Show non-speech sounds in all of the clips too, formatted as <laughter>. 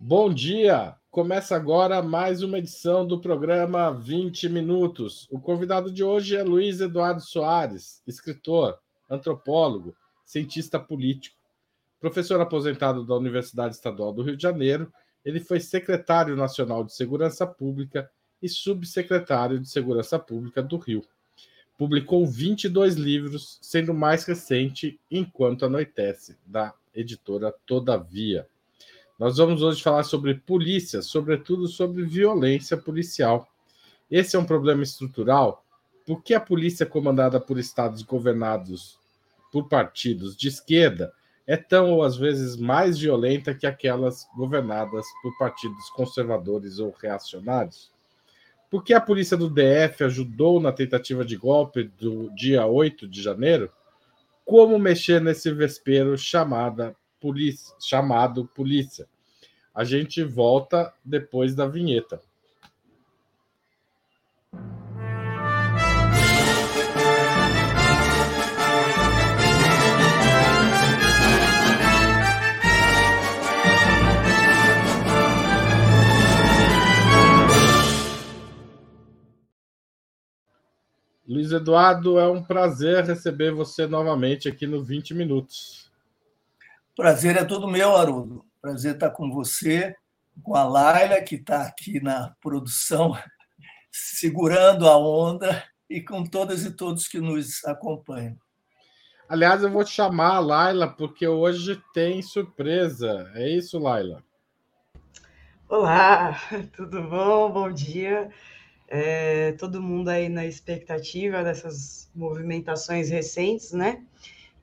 Bom dia! Começa agora mais uma edição do programa 20 Minutos. O convidado de hoje é Luiz Eduardo Soares, escritor, antropólogo, cientista político. Professor aposentado da Universidade Estadual do Rio de Janeiro, ele foi secretário nacional de Segurança Pública e subsecretário de Segurança Pública do Rio. Publicou 22 livros, sendo o mais recente Enquanto Anoitece, da editora Todavia. Nós vamos hoje falar sobre polícia, sobretudo sobre violência policial. Esse é um problema estrutural. Por que a polícia comandada por estados governados por partidos de esquerda é tão ou às vezes mais violenta que aquelas governadas por partidos conservadores ou reacionários? Por que a polícia do DF ajudou na tentativa de golpe do dia 8 de janeiro? Como mexer nesse vespeiro chamada polícia, chamado polícia. A gente volta depois da vinheta. Luiz Eduardo, é um prazer receber você novamente aqui no 20 Minutos. Prazer é todo meu, Haroldo. Prazer estar com você, com a Laila, que está aqui na produção, <laughs> segurando a onda, e com todas e todos que nos acompanham. Aliás, eu vou te chamar a Laila, porque hoje tem surpresa. É isso, Laila? Olá, <laughs> tudo bom? Bom dia. É, todo mundo aí na expectativa dessas movimentações recentes, né?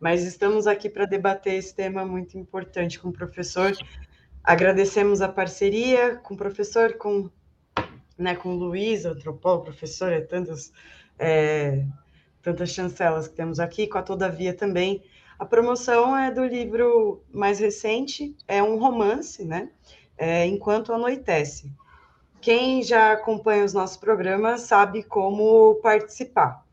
Mas estamos aqui para debater esse tema muito importante com o professor. Agradecemos a parceria com o professor, com, né, com o Luiz, antropólogo, professor, é tantas, é, tantas chancelas que temos aqui, com a Todavia também. A promoção é do livro mais recente, é um romance, né? É, Enquanto Anoitece. Quem já acompanha os nossos programas sabe como participar.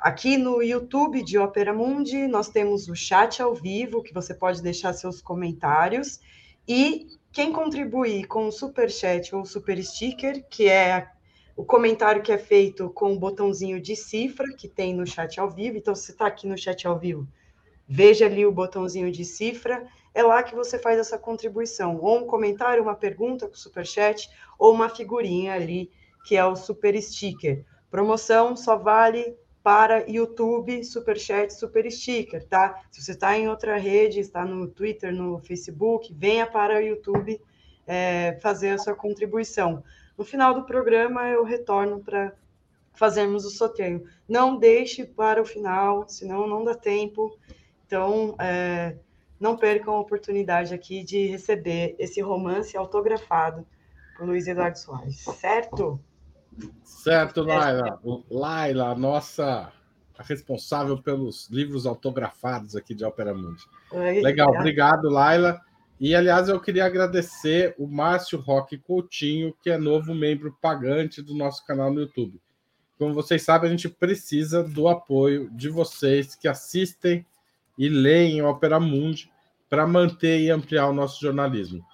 Aqui no YouTube de Opera Mundi, nós temos o chat ao vivo, que você pode deixar seus comentários. E quem contribuir com o super chat ou super sticker, que é o comentário que é feito com o botãozinho de cifra que tem no chat ao vivo. Então, se está aqui no chat ao vivo, veja ali o botãozinho de cifra. É lá que você faz essa contribuição, ou um comentário, uma pergunta com o super chat, ou uma figurinha ali que é o super sticker. Promoção só vale para YouTube, Superchat, Super Sticker, tá? Se você está em outra rede, está no Twitter, no Facebook, venha para o YouTube é, fazer a sua contribuição. No final do programa, eu retorno para fazermos o sorteio. Não deixe para o final, senão não dá tempo. Então, é, não percam a oportunidade aqui de receber esse romance autografado por Luiz Eduardo Soares, certo? Certo, Laila. Laila, nossa responsável pelos livros autografados aqui de Ópera Mundi. Oi, Legal, obrigado, Laila. E, aliás, eu queria agradecer o Márcio Roque Coutinho, que é novo membro pagante do nosso canal no YouTube. Como vocês sabem, a gente precisa do apoio de vocês que assistem e leem Ópera Mundi para manter e ampliar o nosso jornalismo.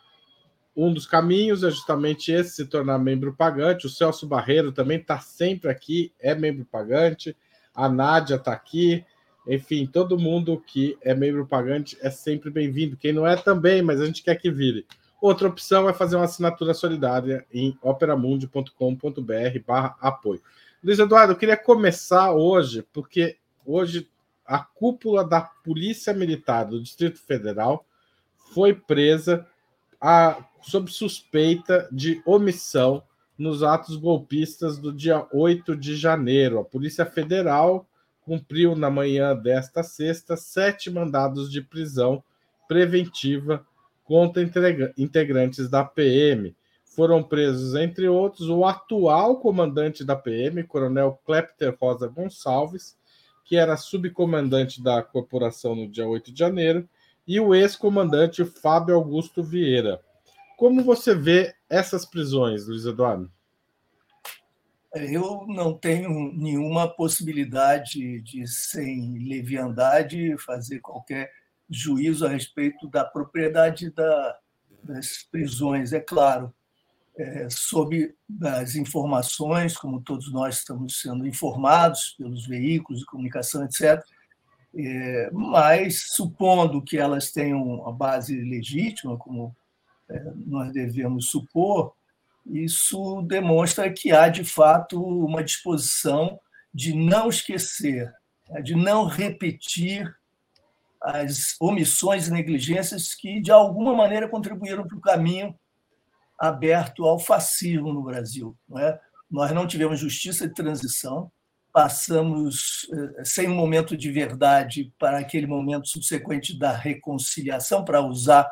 Um dos caminhos é justamente esse, se tornar membro pagante. O Celso Barreiro também está sempre aqui, é membro pagante. A Nádia está aqui. Enfim, todo mundo que é membro pagante é sempre bem-vindo. Quem não é também, mas a gente quer que vire. Outra opção é fazer uma assinatura solidária em operamundi.com.br barra apoio. Luiz Eduardo, eu queria começar hoje, porque hoje a cúpula da Polícia Militar do Distrito Federal foi presa a, sob suspeita de omissão nos atos golpistas do dia 8 de janeiro. A Polícia Federal cumpriu na manhã desta sexta sete mandados de prisão preventiva contra integrantes da PM. Foram presos, entre outros, o atual comandante da PM, Coronel Klepter Rosa Gonçalves, que era subcomandante da corporação no dia 8 de janeiro, e o ex-comandante Fábio Augusto Vieira. Como você vê essas prisões, Luiz Eduardo? Eu não tenho nenhuma possibilidade de, sem leviandade, fazer qualquer juízo a respeito da propriedade da, das prisões, é claro, é, sob as informações, como todos nós estamos sendo informados pelos veículos de comunicação, etc., é, mas supondo que elas tenham uma base legítima, como é, nós devemos supor, isso demonstra que há, de fato, uma disposição de não esquecer, né, de não repetir as omissões e negligências que, de alguma maneira, contribuíram para o caminho aberto ao fascismo no Brasil. Não é? Nós não tivemos justiça de transição, passamos eh, sem um momento de verdade para aquele momento subsequente da reconciliação, para usar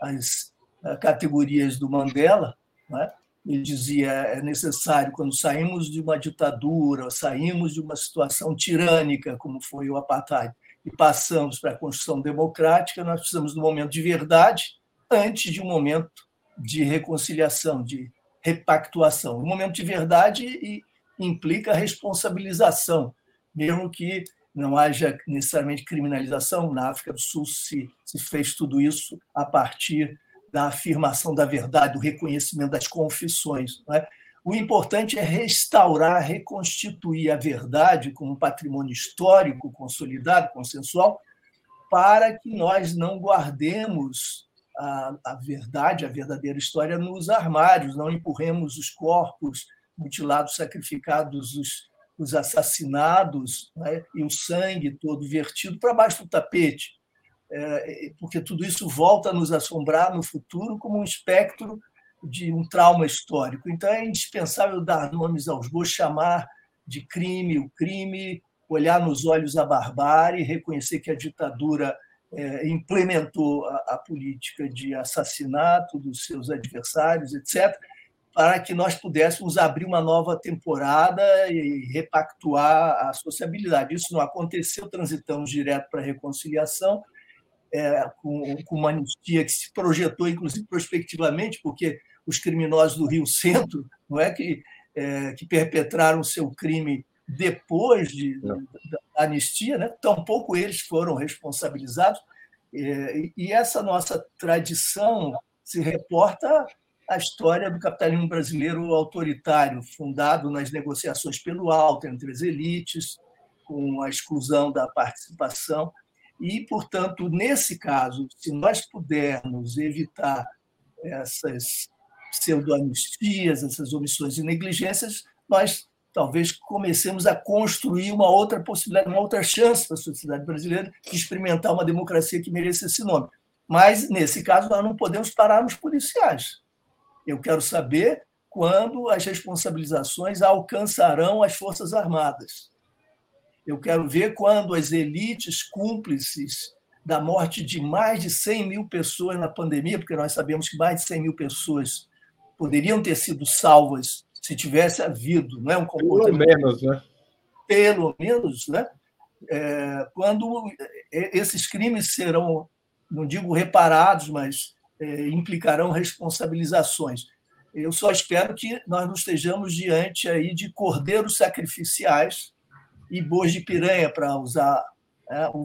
as categorias do Mandela. É? Ele dizia é necessário, quando saímos de uma ditadura, saímos de uma situação tirânica, como foi o apartheid, e passamos para a construção democrática, nós precisamos de um momento de verdade antes de um momento de reconciliação, de repactuação. O momento de verdade implica responsabilização, mesmo que não haja necessariamente criminalização. Na África do Sul se, se fez tudo isso a partir da afirmação da verdade, do reconhecimento das confissões. É? O importante é restaurar, reconstituir a verdade como patrimônio histórico, consolidado, consensual, para que nós não guardemos a, a verdade, a verdadeira história nos armários, não empurremos os corpos mutilados, sacrificados, os, os assassinados né? e o sangue todo vertido para baixo do tapete, é, porque tudo isso volta a nos assombrar no futuro como um espectro de um trauma histórico. Então é indispensável dar nomes aos bois, chamar de crime o crime, olhar nos olhos a barbárie, reconhecer que a ditadura é, implementou a, política de assassinato dos seus adversários, etc., para que nós pudéssemos abrir uma nova temporada e repactuar a sociabilidade. Isso não aconteceu, transitamos direto para a reconciliação, é, com, com uma anistia que se projetou, inclusive, prospectivamente, porque os criminosos do Rio Centro, não é que, é, que perpetraram seu crime depois de, da, anistia, né? tampouco eles foram responsabilizados. É, e essa nossa tradição se reporta à história do capitalismo brasileiro autoritário, fundado nas negociações pelo alto entre as elites, com a exclusão da participação. E, portanto, nesse caso, se nós pudermos evitar essas pseudo-anistias, essas omissões e negligências, nós talvez comecemos a construir uma outra possibilidade, uma outra chance para a sociedade brasileira de experimentar uma democracia que mereça esse nome. Mas, nesse caso, nós não podemos parar nos policiais. Eu quero saber quando as responsabilizações alcançarão as Forças Armadas. Eu quero ver quando as elites cúmplices da morte de mais de 100 mil pessoas na pandemia, porque nós sabemos que mais de 100 mil pessoas poderiam ter sido salvas se tivesse havido não é, um comportamento. Pelo menos, né? Pelo menos, né? É, quando esses crimes serão, não digo reparados, mas é, implicarão responsabilizações. Eu só espero que nós não estejamos diante aí de cordeiros sacrificiais e bois de piranha, para usar é, <laughs> o,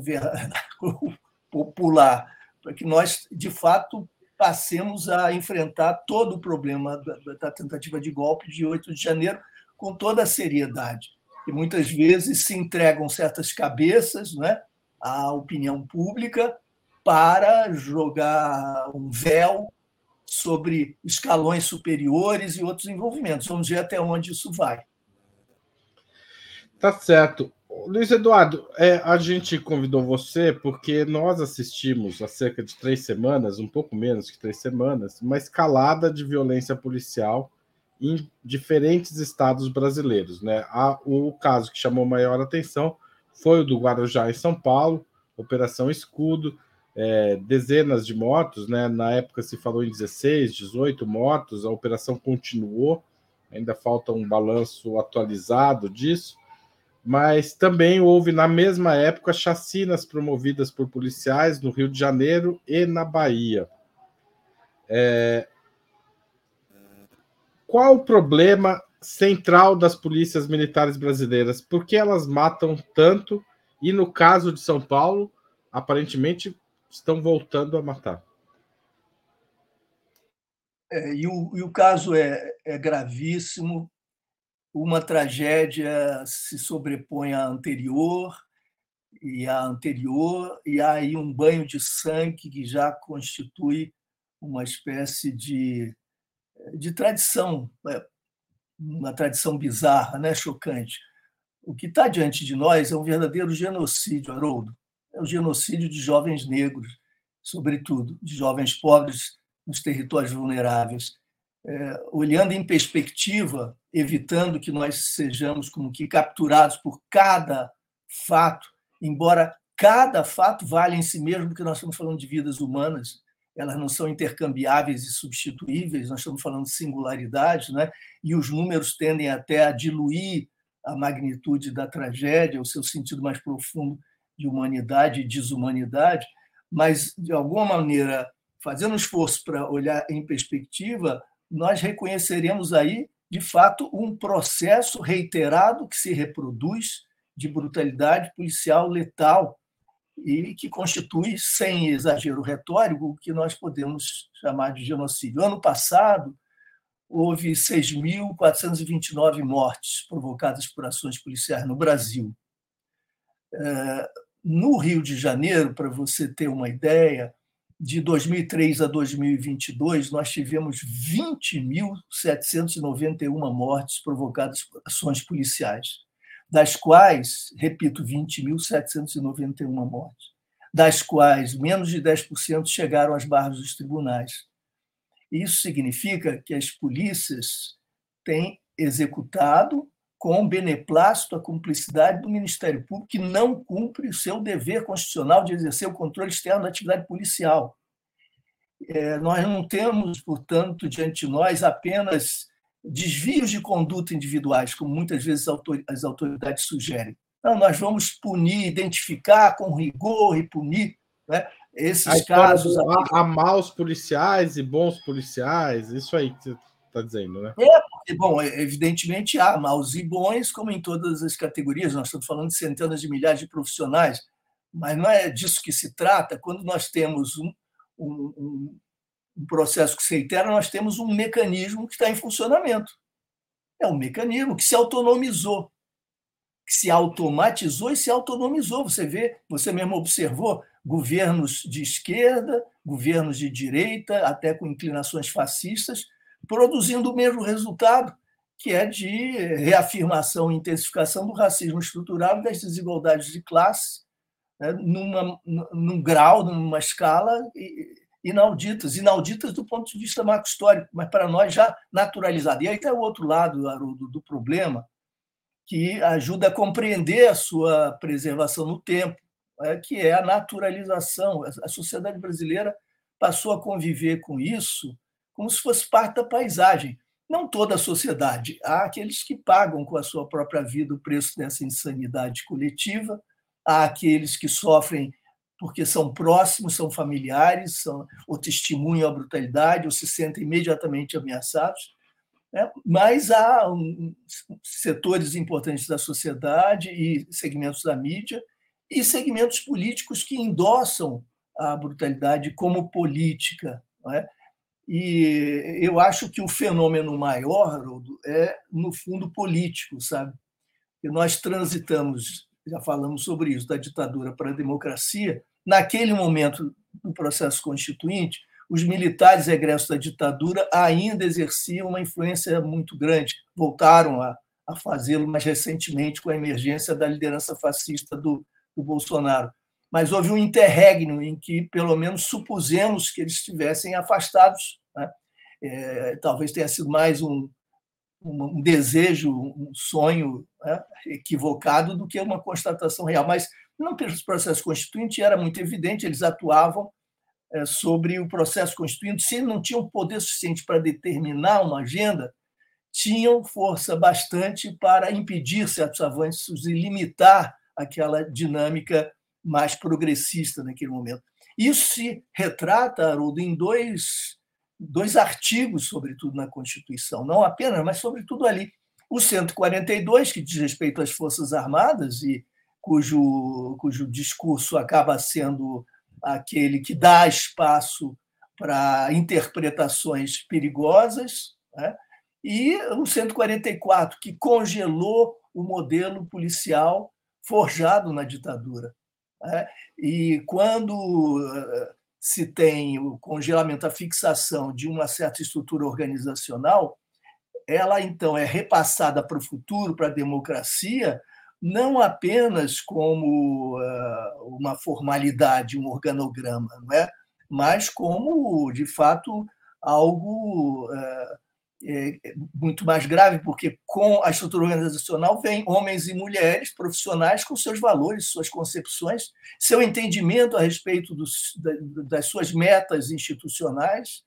o popular, para que nós, de fato, passemos a enfrentar todo o problema da, da, tentativa de golpe de 8 de janeiro com toda a seriedade. E muitas vezes se entregam certas cabeças né, à opinião pública para jogar um véu sobre escalões superiores e outros envolvimentos. Vamos ver até onde isso vai. Tá certo. Luiz Eduardo, é, a gente convidou você porque nós assistimos há cerca de três semanas, um pouco menos que três semanas, uma escalada de violência policial em diferentes estados brasileiros. Né? o caso que chamou maior atenção foi o do Guarujá, em São Paulo, Operação Escudo, é, dezenas de mortos, né? na época se falou em 16, 18 mortos, a operação continuou, ainda falta um balanço atualizado disso mas também houve na mesma época chacinas promovidas por policiais no Rio de Janeiro e na Bahia. É... Qual o problema central das polícias militares brasileiras? Por que elas matam tanto e, no caso de São Paulo, aparentemente estão voltando a matar? É, e, o, e o caso é, é gravíssimo. Uma tragédia se sobrepõe à anterior, e a anterior, e há aí um banho de sangue que já constitui uma espécie de, de tradição, é, uma tradição bizarra, né? chocante. O que está diante de nós é um verdadeiro genocídio, Haroldo. É o genocídio de jovens negros, sobretudo, de jovens pobres nos territórios vulneráveis. É, olhando em perspectiva, evitando que nós sejamos como que capturados por cada fato, embora cada fato valha em si mesmo, porque nós estamos falando de vidas humanas, elas não são intercambiáveis e substituíveis, nós estamos falando de singularidade, né? e os números tendem até a diluir a magnitude da tragédia, o seu sentido mais profundo de humanidade e desumanidade, mas, de alguma maneira, fazendo um esforço para olhar em perspectiva, nós reconheceremos aí, de fato, um processo reiterado que se reproduz de brutalidade policial letal e que constitui, sem exagero retórico, o que nós podemos chamar de genocídio. Ano passado, houve 6.429 mortes provocadas por ações policiais no Brasil. É, no Rio de Janeiro, para você ter uma ideia, de 2003 a 2022, nós tivemos 20.791 mortes provocadas por ações policiais das quais, repito, 20.791 mortes, das quais menos de 10% chegaram às barras dos tribunais. Isso significa que as polícias têm executado com beneplácito a cumplicidade do Ministério Público, que não cumpre o seu dever constitucional de exercer o controle externo da atividade policial. É, nós não temos, portanto, diante de nós apenas desvios de conduta individuais, como muitas vezes as autoridades sugerem. Não, nós vamos punir, identificar com rigor e punir né, esses casos. Há, há maus policiais e bons policiais, isso aí que você está dizendo, né? É, porque, bom, evidentemente há maus e bons, como em todas as categorias, nós estamos falando de centenas de milhares de profissionais, mas não é disso que se trata quando nós temos um, um, um processo que se reitera, nós temos um mecanismo que está em funcionamento. É um mecanismo que se autonomizou, que se automatizou e se autonomizou. Você vê, você mesmo observou governos de esquerda, governos de direita, até com inclinações fascistas, produzindo o mesmo resultado, que é de reafirmação e intensificação do racismo estrutural e das desigualdades de classe, né, numa, num grau, numa escala inauditas, inauditas do ponto de vista marco histórico, mas para nós já naturalizado. E aí está o outro lado, Haroldo, do problema, que ajuda a compreender a sua preservação no tempo, é, que é a naturalização. A sociedade brasileira passou a conviver com isso como se fosse parte da paisagem. Não toda a sociedade, há aqueles que pagam com a sua própria vida o preço dessa insanidade coletiva, há aqueles que sofrem porque são próximos, são familiares, são, ou testemunham a brutalidade, ou se sentem imediatamente ameaçados. Né? Mas há um, setores importantes da sociedade e segmentos da mídia e segmentos políticos que endossam a brutalidade como política. É? E eu acho que o fenômeno maior é, no fundo, político, sabe? E nós transitamos, já falamos sobre isso, da ditadura para a democracia, naquele momento do processo constituinte, os militares egressos da ditadura ainda exerciam uma influência muito grande. Voltaram a, a fazê-lo mais recentemente com a emergência da liderança fascista do, do Bolsonaro. Mas houve um interregno em que, pelo menos, supusemos que eles estivessem afastados. É, talvez tenha sido mais um, um desejo, um sonho né? equivocado do que uma constatação real. Mas no processo constituinte era muito evidente, eles atuavam é, sobre o processo constituinte. Se não tinham poder suficiente para determinar uma agenda, tinham força bastante para impedir certos avanços e limitar aquela dinâmica mais progressista naquele momento. Isso se retrata, Haroldo, em dois, dois artigos, sobretudo na Constituição, não apenas, mas sobretudo ali. O 142, que diz respeito às Forças Armadas e cujo, cujo discurso acaba sendo aquele que dá espaço para interpretações perigosas, né? e o 144, que congelou o modelo policial forjado na ditadura. Né? E quando se tem o congelamento, a fixação de uma certa estrutura organizacional, ela então é repassada para o futuro, para a democracia, não apenas como uh, uma formalidade, um organograma, não é? mas como, de fato, algo uh, é, muito mais grave, porque com a estrutura organizacional vem homens e mulheres profissionais com seus valores, suas concepções, seu entendimento a respeito dos, das suas metas institucionais,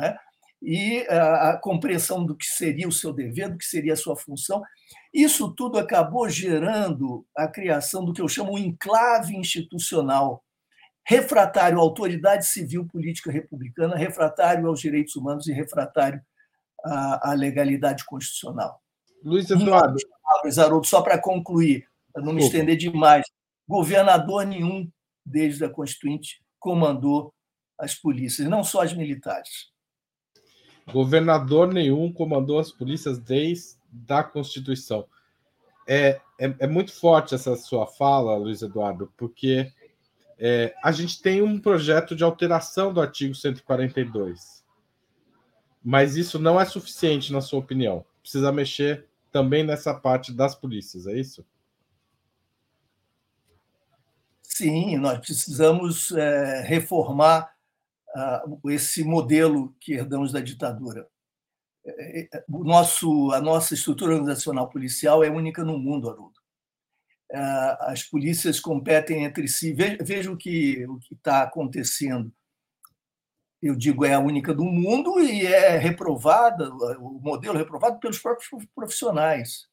é? e a, a compreensão do que seria o seu dever, do que seria a sua função. Isso tudo acabou gerando a criação do que eu chamo um enclave institucional refratário à autoridade civil política republicana, refratário aos direitos humanos e refratário à, à legalidade constitucional. Luiz Eduardo. Haroldo, só para concluir, para não me estender demais, governador nenhum, desde a Constituinte, comandou as polícias, não só as militares. Governador nenhum comandou as polícias desde a Constituição. É, é, é muito forte essa sua fala, Luiz Eduardo, porque é, a gente tem um projeto de alteração do artigo 142. Mas isso não é suficiente, na sua opinião. Precisa mexer também nessa parte das polícias, é isso? Sim, nós precisamos é, reformar uh, esse modelo que herdamos da ditadura. É, é, o nosso, a nossa estrutura organizacional policial é única no mundo, Haroldo. Uh, as polícias competem entre si. Veja, o que o está acontecendo eu digo, é a única do mundo e é reprovada, o modelo é reprovado pelos próprios profissionais.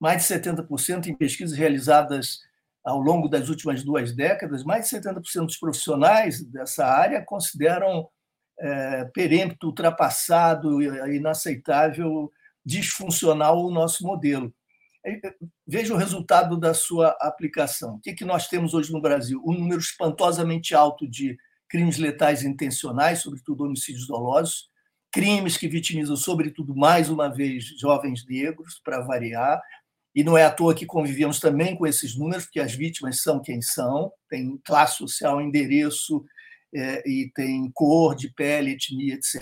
Mais de 70% em pesquisas realizadas ao longo das últimas duas décadas, mais de 70% dos profissionais dessa área consideram é, perempto, ultrapassado, inaceitável, disfuncional o nosso modelo. Veja o resultado da sua aplicação. O que, que nós temos hoje no Brasil? Um número espantosamente alto de crimes letais intencionais, sobretudo homicídios dolosos, crimes que vitimizam, sobretudo, mais uma vez, jovens negros, para variar, e não é à toa que convivemos também com esses números, porque as vítimas são quem são, tem classe social, endereço, é, e tem cor de pele, etnia, etc.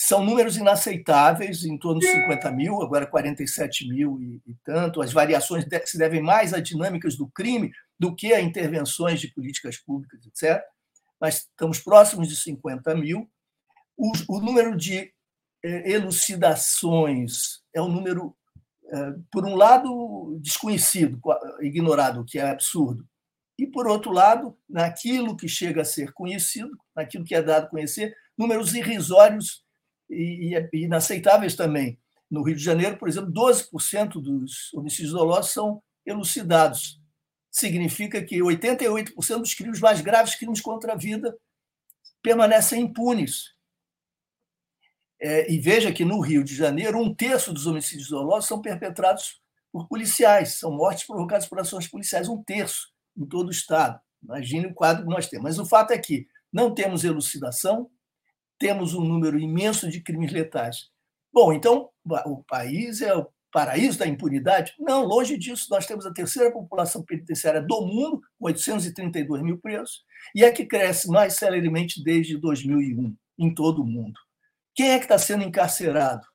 São números inaceitáveis, em torno de 50 mil, agora 47 mil e, e tanto. As variações se devem mais a dinâmicas do crime do que a intervenções de políticas públicas, etc. Mas estamos próximos de 50 mil. O, o número de eh, elucidações é um número, eh, por um lado, desconhecido, ignorado, que é absurdo, e, por outro lado, naquilo que chega a ser conhecido, naquilo que é dado a conhecer, números irrisórios e, e inaceitáveis também. No Rio de Janeiro, por exemplo, 12% dos homicídios dolosos são elucidados significa que 88% dos crimes mais graves, crimes contra a vida, permanecem impunes. É, e veja que no Rio de Janeiro, um terço dos homicídios dolosos são perpetrados por policiais, são mortes provocadas por ações policiais, um terço em todo o Estado. Imagine o quadro que nós temos. Mas o fato é que não temos elucidação, temos um número imenso de crimes letais. Bom, então o país é o paraíso da impunidade? Não, longe disso. Nós temos a terceira população penitenciária do mundo, com 832 mil presos, e é que cresce mais celeremente desde 2001 em todo o mundo. Quem é que está sendo encarcerado?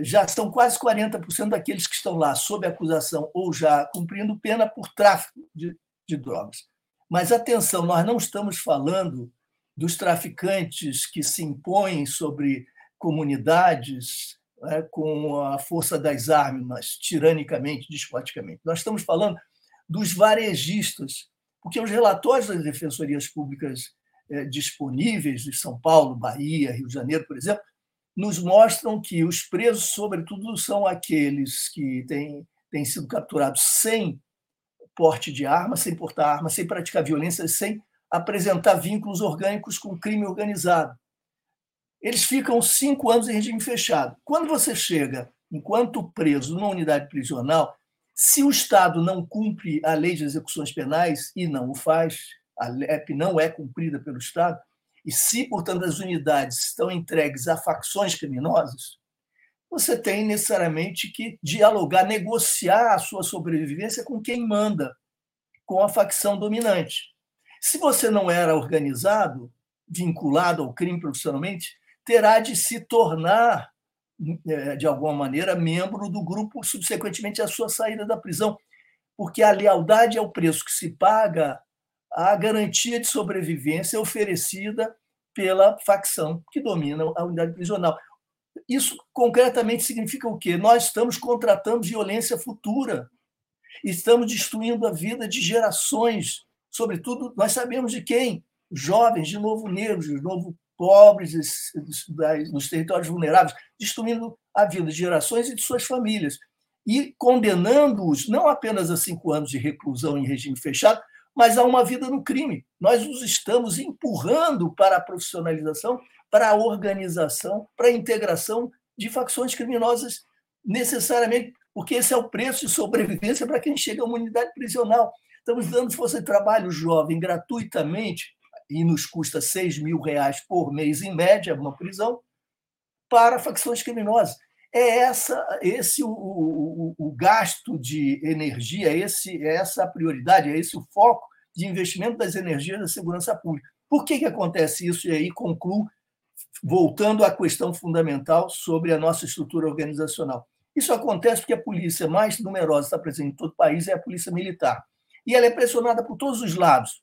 Já são quase 40% daqueles que estão lá sob acusação ou já cumprindo pena por tráfico de, de drogas. Mas atenção, nós não estamos falando dos traficantes que se impõem sobre comunidades né, com a força das armas, tiranicamente, despoticamente. Nós estamos falando dos varejistas, porque os relatórios das defensorias públicas é, disponíveis de São Paulo, Bahia, Rio de Janeiro, por exemplo, nos mostram que os presos, sobretudo, são aqueles que têm, têm sido capturados sem porte de arma, sem portar arma, sem praticar violência, sem apresentar vínculos orgânicos com crime organizado eles ficam cinco anos em regime fechado. Quando você chega, enquanto preso, numa unidade prisional, se o Estado não cumpre a lei de execuções penais, e não o faz, a LEP não é cumprida pelo Estado, e se, portanto, as unidades estão entregues a facções criminosas, você tem necessariamente que dialogar, negociar a sua sobrevivência com quem manda, com a facção dominante. Se você não era organizado, vinculado ao crime profissionalmente, terá de se tornar, é, de alguma maneira, membro do grupo subsequentemente à sua saída da prisão, porque a lealdade é o preço que se paga à garantia de sobrevivência oferecida pela facção que domina a unidade prisional. Isso concretamente significa o quê? Nós estamos contratando violência futura, estamos destruindo a vida de gerações, sobretudo, nós sabemos de quem? Jovens, de novo negros, de novo pobres, nos territórios vulneráveis, destruindo a vida de gerações e de suas famílias. E condenando-os não apenas a cinco anos de reclusão em regime fechado, mas a uma vida no crime. Nós os estamos empurrando para a profissionalização, para a organização, para a integração de facções criminosas, necessariamente, porque esse é o preço de sobrevivência para quem chega a uma unidade prisional. Estamos dando força de trabalho jovem gratuitamente, e nos custa 6 mil reais por mês, em média, uma prisão, para facções criminosas. É essa, esse o, o, o gasto de energia, esse, é essa a prioridade, é esse o foco de investimento das energias da segurança pública. Por que, que acontece isso? E aí concluo, voltando à questão fundamental sobre a nossa estrutura organizacional. Isso acontece porque a polícia mais numerosa está presente em todo o país é a polícia militar. E ela é pressionada por todos os lados,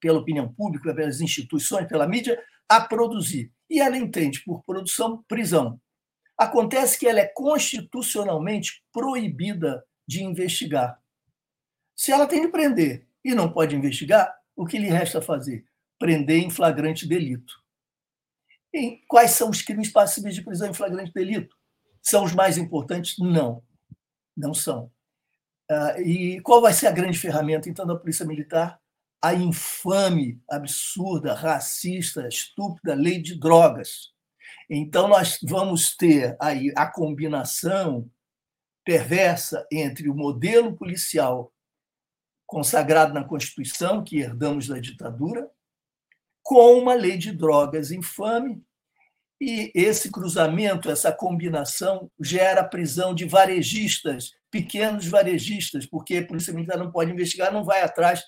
pela opinião pública, pelas instituições, pela mídia, a produzir. E ela entende por produção prisão. Acontece que ela é constitucionalmente proibida de investigar. Se ela tem de prender e não pode investigar, o que lhe resta fazer? Prender em flagrante delito. E quais são os crimes passíveis de prisão em flagrante delito? São os mais importantes? Não, não são. Ah, e qual vai ser a grande ferramenta, então, da Polícia Militar? A infame, absurda, racista, estúpida lei de drogas. Então, nós vamos ter aí a combinação perversa entre o modelo policial consagrado na Constituição, que herdamos da ditadura, com uma lei de drogas infame. E esse cruzamento, essa combinação, gera prisão de varejistas, pequenos varejistas, porque a Polícia Militar não pode investigar, não vai atrás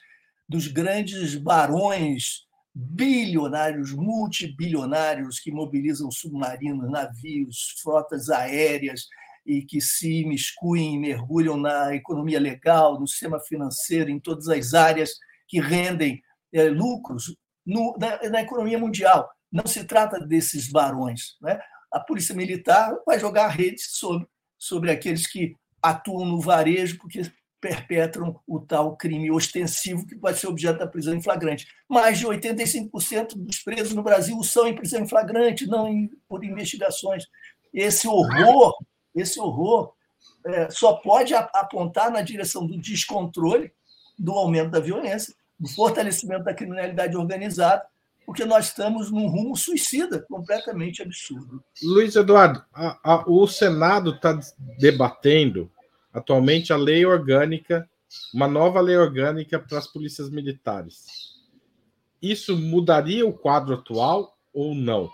dos grandes barões bilionários, multibilionários que mobilizam submarinos, navios, frotas aéreas, e que se imiscuem e mergulham na economia legal, no sistema financeiro, em todas as áreas que rendem é, lucros no, na, na, economia mundial. Não se trata desses barões. Né? A polícia militar vai jogar redes sobre, sobre aqueles que atuam no varejo, porque perpetram o tal crime ostensivo que pode ser objeto da prisão em flagrante. Mais de 85% dos presos no Brasil são em prisão em flagrante, não em, por investigações. Esse horror esse horror é, só pode apontar na direção do descontrole, do aumento da violência, do fortalecimento da criminalidade organizada, porque nós estamos num rumo suicida completamente absurdo. Luiz Eduardo, a, a, o Senado está debatendo atualmente a lei orgânica, uma nova lei orgânica para as polícias militares. Isso mudaria o quadro atual ou não?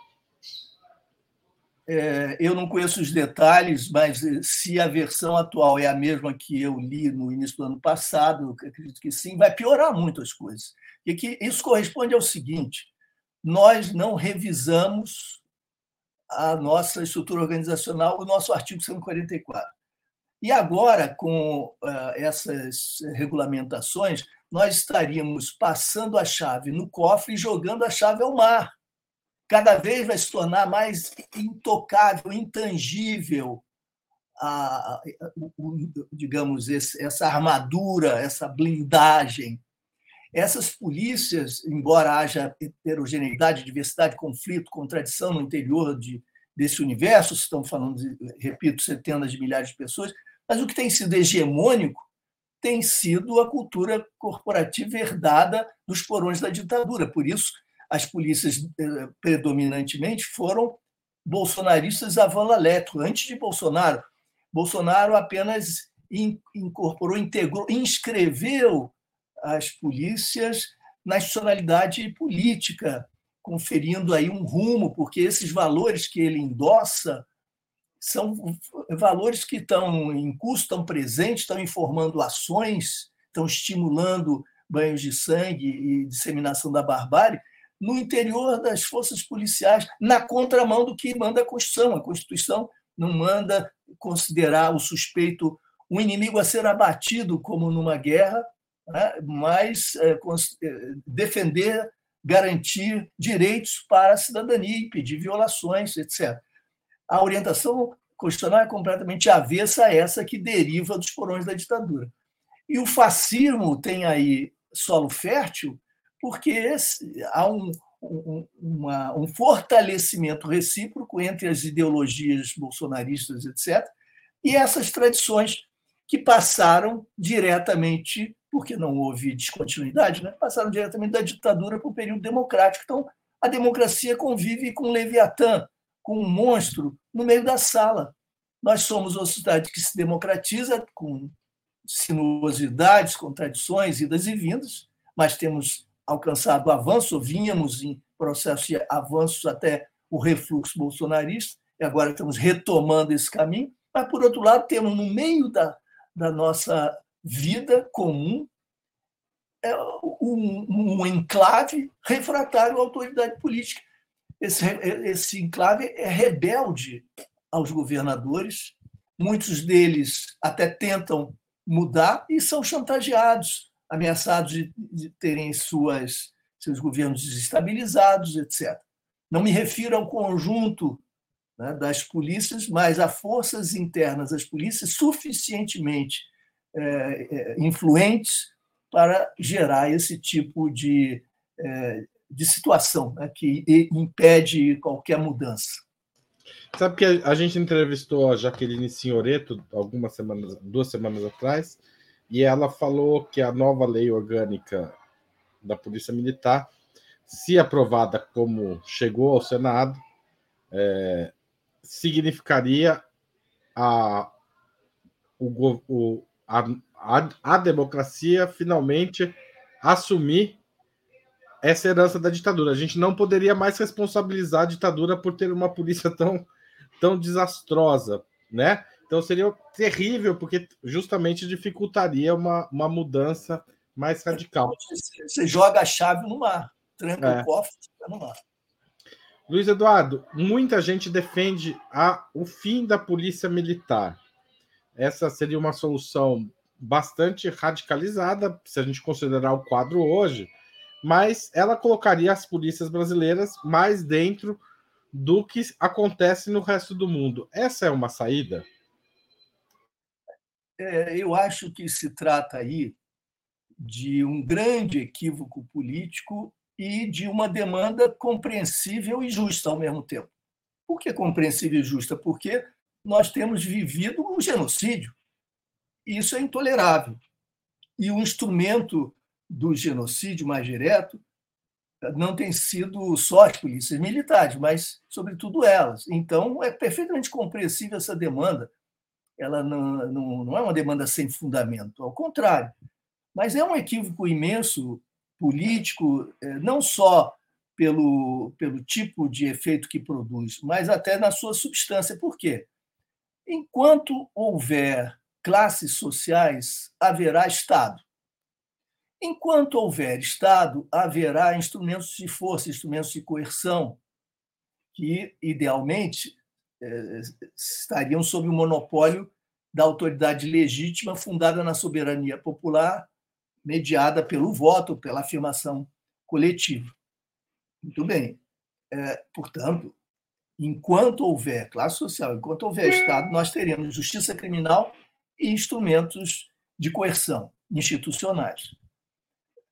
É, eu não conheço os detalhes, mas eh, se a versão atual é a mesma que eu li no início do ano passado, eu acredito que sim, vai piorar muito as coisas. E que isso corresponde ao seguinte: nós não revisamos a nossa estrutura organizacional, o nosso artigo 144. E agora, com uh, essas regulamentações, nós estaríamos passando a chave no cofre e jogando a chave ao mar cada vez vai se tornar mais intocável, intangível, a, digamos, essa armadura, essa blindagem. Essas polícias, embora haja heterogeneidade, diversidade, conflito, contradição no interior de, desse universo, estamos falando, de, repito, centenas de milhares de pessoas, mas o que tem sido hegemônico tem sido a cultura corporativa herdada dos porões da ditadura. Por isso, as polícias eh, predominantemente foram bolsonaristas à vala letro. Antes de Bolsonaro, Bolsonaro apenas incorporou, integrou, inscreveu as polícias na institucionalidade política, conferindo aí um rumo, porque esses valores que ele endossa são valores que estão em curso, estão presentes, estão informando ações, estão estimulando banhos de sangue e disseminação da barbárie no interior das forças policiais, na contramão do que manda a Constituição. A Constituição não manda considerar o suspeito um inimigo a ser abatido como numa guerra, né? mas é, é, defender, garantir direitos para a cidadania, impedir violações, etc. A orientação constitucional é completamente avessa a essa que deriva dos porões da ditadura. E o fascismo tem aí solo fértil porque há um, um, uma, um fortalecimento recíproco entre as ideologias bolsonaristas, etc., e essas tradições que passaram diretamente, porque não houve descontinuidade, né? passaram diretamente da ditadura para o período democrático. Então, a democracia convive com o Leviatã, com um monstro no meio da sala. Nós somos uma sociedade que se democratiza com sinuosidades, contradições, idas e vindas, mas temos alcançado avanço, vínhamos em processo de avanços até o refluxo bolsonarista, e agora estamos retomando esse caminho, mas, por outro lado, temos no meio da, da nossa vida comum é um, um enclave refratário à autoridade política. Esse, esse enclave é rebelde aos governadores, muitos deles até tentam mudar e são chantageados, ameaçados de, de terem suas, seus governos desestabilizados, etc. Não me refiro ao conjunto né, das polícias, mas a forças internas das polícias suficientemente influentes para gerar esse tipo de, é, de situação né, que impede qualquer mudança. Sabe que a gente entrevistou a Jaqueline Senhoreto algumas semanas, duas semanas atrás, e ela falou que a nova lei orgânica da Polícia Militar, se aprovada como chegou ao Senado, é, significaria a, o, o, a, a, a democracia finalmente assumir essa herança da ditadura. A gente não poderia mais responsabilizar a ditadura por ter uma polícia tão, tão desastrosa, né? Então seria terrível, porque justamente dificultaria uma, uma mudança mais radical. Você joga a chave no mar, tranca é. o cofre e no mar. Luiz Eduardo, muita gente defende a, o fim da polícia militar. Essa seria uma solução bastante radicalizada, se a gente considerar o quadro hoje, mas ela colocaria as polícias brasileiras mais dentro do que acontece no resto do mundo. Essa é uma saída? É, eu acho que se trata aí de um grande equívoco político e de uma demanda compreensível e justa ao mesmo tempo. Por que compreensível e justa? Porque nós temos vivido um genocídio. E isso é intolerável. E o instrumento do genocídio mais direto não tem sido só as polícias militares, mas, sobretudo, elas. Então, é perfeitamente compreensível essa demanda. Ela não, não, não é uma demanda sem fundamento, ao contrário. Mas é um equívoco imenso político, eh, não só pelo, pelo tipo de efeito que produz, mas até na sua substância. Por quê? Enquanto houver classes sociais, haverá Estado. Enquanto houver Estado, haverá instrumentos de força, instrumentos de coerção, que, idealmente, eh, estariam sob o monopólio da autoridade legítima fundada na soberania popular mediada pelo voto, pela afirmação coletiva. Muito bem. É, portanto, enquanto houver classe social, enquanto houver Estado, nós teremos justiça criminal e instrumentos de coerção institucionais.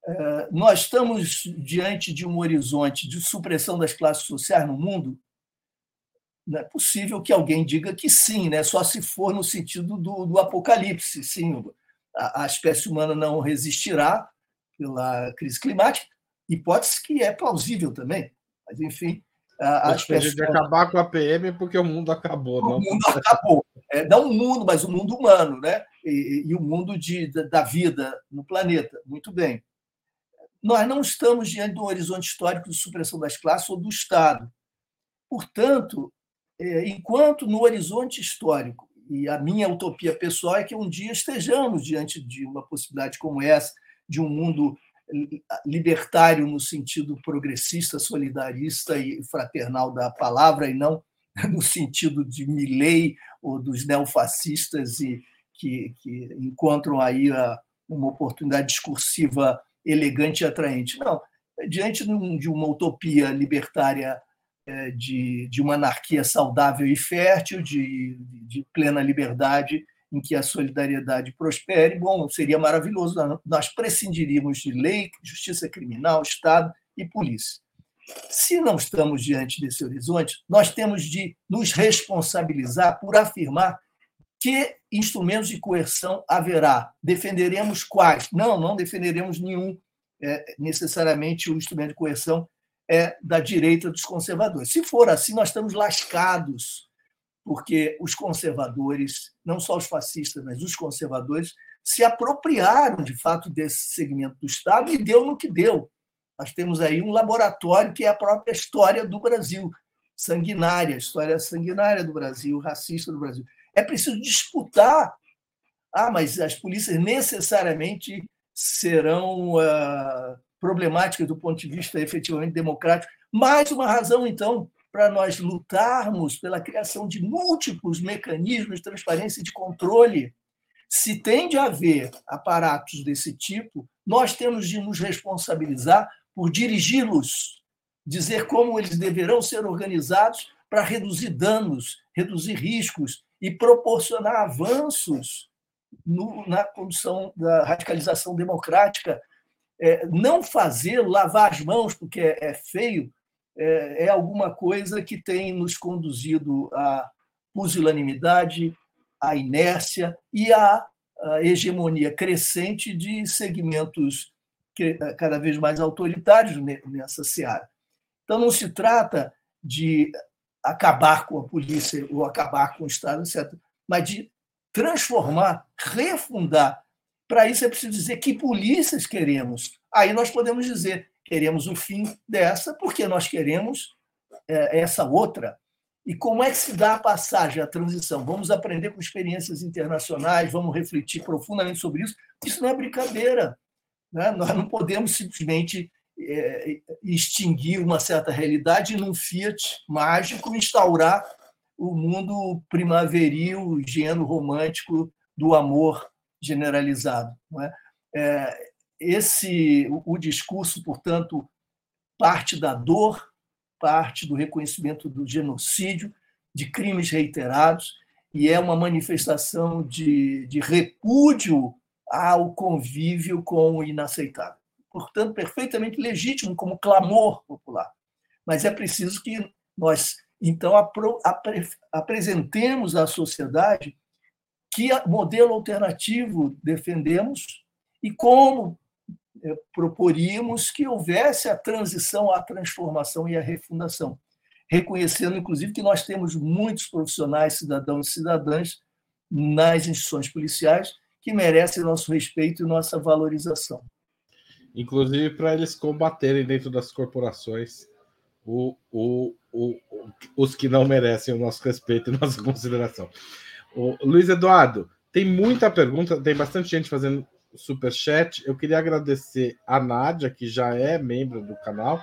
É, nós estamos diante de um horizonte de supressão das classes sociais no mundo. Não é possível que alguém diga que sim, né? só se for no sentido do, do apocalipse. Sim, a, espécie humana não resistirá pela crise climática, hipótese que é plausível também, mas enfim. A, a espécie de acabar com a PM porque o mundo acabou. O não. mundo acabou. É, não o mundo, mas o mundo humano, né? E, e o mundo de, da vida no planeta. Muito bem. nós não estamos diante do horizonte histórico de supressão das classes ou do Estado. Portanto, é, enquanto no horizonte histórico, e a minha utopia pessoal é que um dia estejamos diante de uma possibilidade como essa, de um mundo libertário no sentido progressista, solidarista e fraternal da palavra, e não <laughs> no sentido de Milley ou dos neofascistas e que, que encontram aí a, uma oportunidade discursiva elegante e atraente. Não, diante de uma utopia libertária é, de, de uma anarquia saudável e fértil, de, de plena liberdade, em que a solidariedade prospere, bom, seria maravilhoso. Nós prescindiríamos de lei, justiça criminal, Estado e polícia. Se não estamos diante desse horizonte, nós temos de nos responsabilizar por afirmar que instrumentos de coerção haverá. Defenderemos quais? Não, não defenderemos nenhum. É, necessariamente o instrumento de coerção é da direita dos conservadores. Se for assim, nós estamos lascados, porque os conservadores, não só os fascistas, mas os conservadores, se apropriaram de fato desse segmento do Estado e deu no que deu. Nós temos aí um laboratório que é a própria história do Brasil, sanguinária, a história sanguinária do Brasil, racista do Brasil. É preciso disputar. Ah, mas as polícias necessariamente serão uh, problemática do ponto de vista efetivamente democrático. Mais uma razão, então, para nós lutarmos pela criação de múltiplos mecanismos de transparência e de controle. Se tem de haver aparatos desse tipo, nós temos de nos responsabilizar por dirigi-los, dizer como eles deverão ser organizados para reduzir danos, reduzir riscos e proporcionar avanços no, na condução da radicalização democrática é, não fazer, lavar as mãos porque é, é feio, é, é, alguma coisa que tem nos conduzido à pusilanimidade, à inércia e à, hegemonia crescente de segmentos é, cada vez mais autoritários nessa seara. Então, não se trata de acabar com a polícia ou acabar com o Estado, etc., mas de transformar, refundar para isso é preciso dizer que polícias queremos. Aí nós podemos dizer queremos o fim dessa porque nós queremos é, essa outra. E como é que se dá a passagem, a transição? Vamos aprender com experiências internacionais, vamos refletir profundamente sobre isso. Isso não é brincadeira. Né? Nós não podemos simplesmente é, extinguir uma certa realidade num fiat mágico instaurar o mundo primaveril, higieno romântico do amor generalizado. Não é? É, esse, o, o discurso, portanto, parte da dor, parte do reconhecimento do genocídio, de crimes reiterados, e é uma manifestação de, de repúdio ao convívio com o inaceitável. Portanto, perfeitamente legítimo como clamor popular. Mas é preciso que nós, então, apro, apre, apresentemos à sociedade que modelo alternativo defendemos e como proporíamos que houvesse a transição, a transformação e a refundação, reconhecendo, inclusive, que nós temos muitos profissionais, cidadãos e cidadãs nas instituições policiais que merecem nosso respeito e nossa valorização. Inclusive para eles combaterem dentro das corporações o, o, o, os que não merecem o nosso respeito e nossa consideração. O Luiz Eduardo, tem muita pergunta, tem bastante gente fazendo super chat. Eu queria agradecer a Nádia, que já é membro do canal,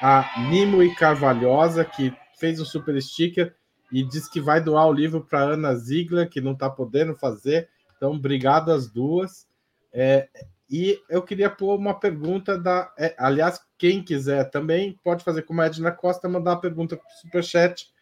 a Nimo e Carvalhosa, que fez o super sticker e disse que vai doar o livro para Ana Ziegler, que não está podendo fazer. Então, obrigado às duas. É, e eu queria pôr uma pergunta da. É, aliás, quem quiser também pode fazer como a Edna Costa, mandar uma pergunta para o Superchat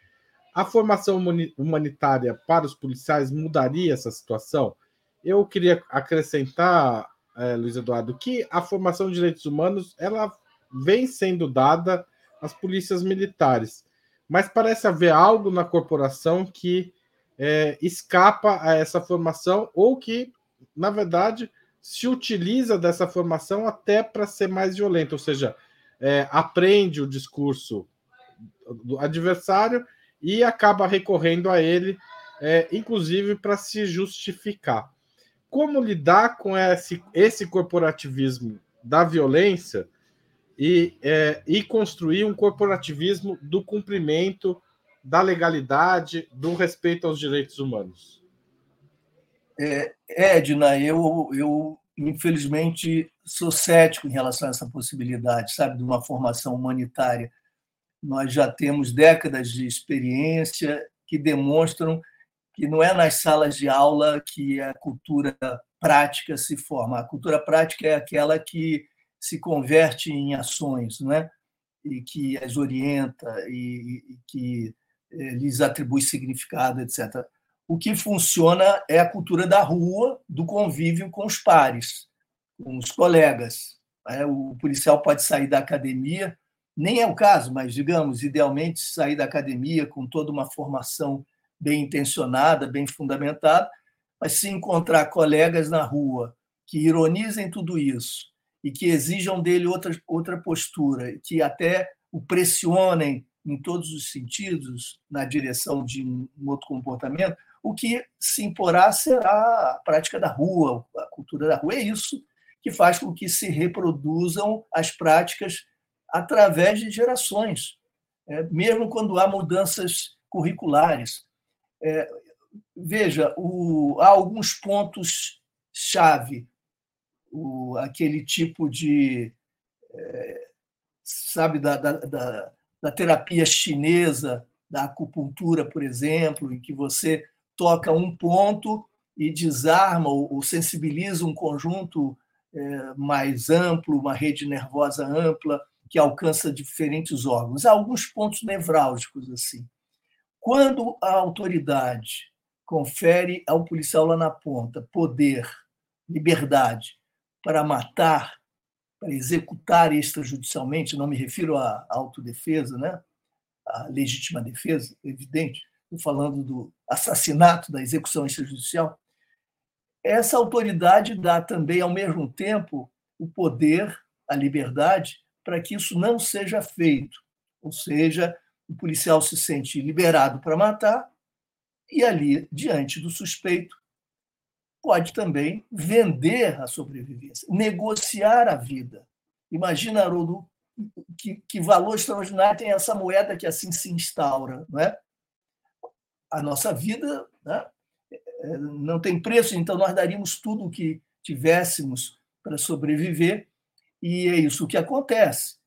a formação humanitária para os policiais mudaria essa situação? Eu queria acrescentar, é, Luiz Eduardo, que a formação de direitos humanos ela vem sendo dada às polícias militares, mas parece haver algo na corporação que é, escapa a essa formação ou que, na verdade, se utiliza dessa formação até para ser mais violento, ou seja, é, aprende o discurso do adversário e acaba recorrendo a ele, é, inclusive para se justificar. Como lidar com esse, esse corporativismo da violência e, é, e construir um corporativismo do cumprimento da legalidade, do respeito aos direitos humanos? É, Edna, eu, eu infelizmente sou cético em relação a essa possibilidade, sabe, de uma formação humanitária. Nós já temos décadas de experiência que demonstram que não é nas salas de aula que a cultura prática se forma. A cultura prática é aquela que se converte em ações, não é? E que as orienta e, e que eh, lhes atribui significado, etc. O que funciona é a cultura da rua, do convívio com os pares, com os colegas. Né? O policial pode sair da academia, nem é o caso, mas, digamos, idealmente, sair da academia com toda uma formação bem intencionada, bem fundamentada, mas se encontrar colegas na rua que ironizem tudo isso e que exijam dele outra, outra postura, que até o pressionem em todos os sentidos na direção de um outro comportamento, o que se imporá será a prática da rua, a cultura da rua. É isso que faz com que se reproduzam as práticas através de gerações, é, mesmo quando há mudanças curriculares. É, veja, o, há alguns pontos-chave, aquele tipo de. É, sabe, da, da, da, da terapia chinesa, da acupuntura, por exemplo, em que você toca um ponto e desarma ou sensibiliza um conjunto é, mais amplo, uma rede nervosa ampla que alcança diferentes órgãos. Há alguns pontos nevrálgicos assim. Quando a autoridade confere ao policial lá na ponta poder, liberdade para matar, para executar extrajudicialmente, não me refiro à autodefesa, né? à legítima defesa, evidente, estou falando do assassinato, da execução extrajudicial. Essa autoridade dá também, ao mesmo tempo, o poder, a liberdade, para que isso não seja feito. Ou seja, o policial se sente liberado para matar e ali, diante do suspeito, pode também vender a sobrevivência, negociar a vida. Imagina, Haroldo, que, que valor extraordinário tem essa moeda que assim se instaura. Não é? A nossa vida né, não tem preço, então nós daríamos tudo o que tivéssemos para sobreviver, e é isso que acontece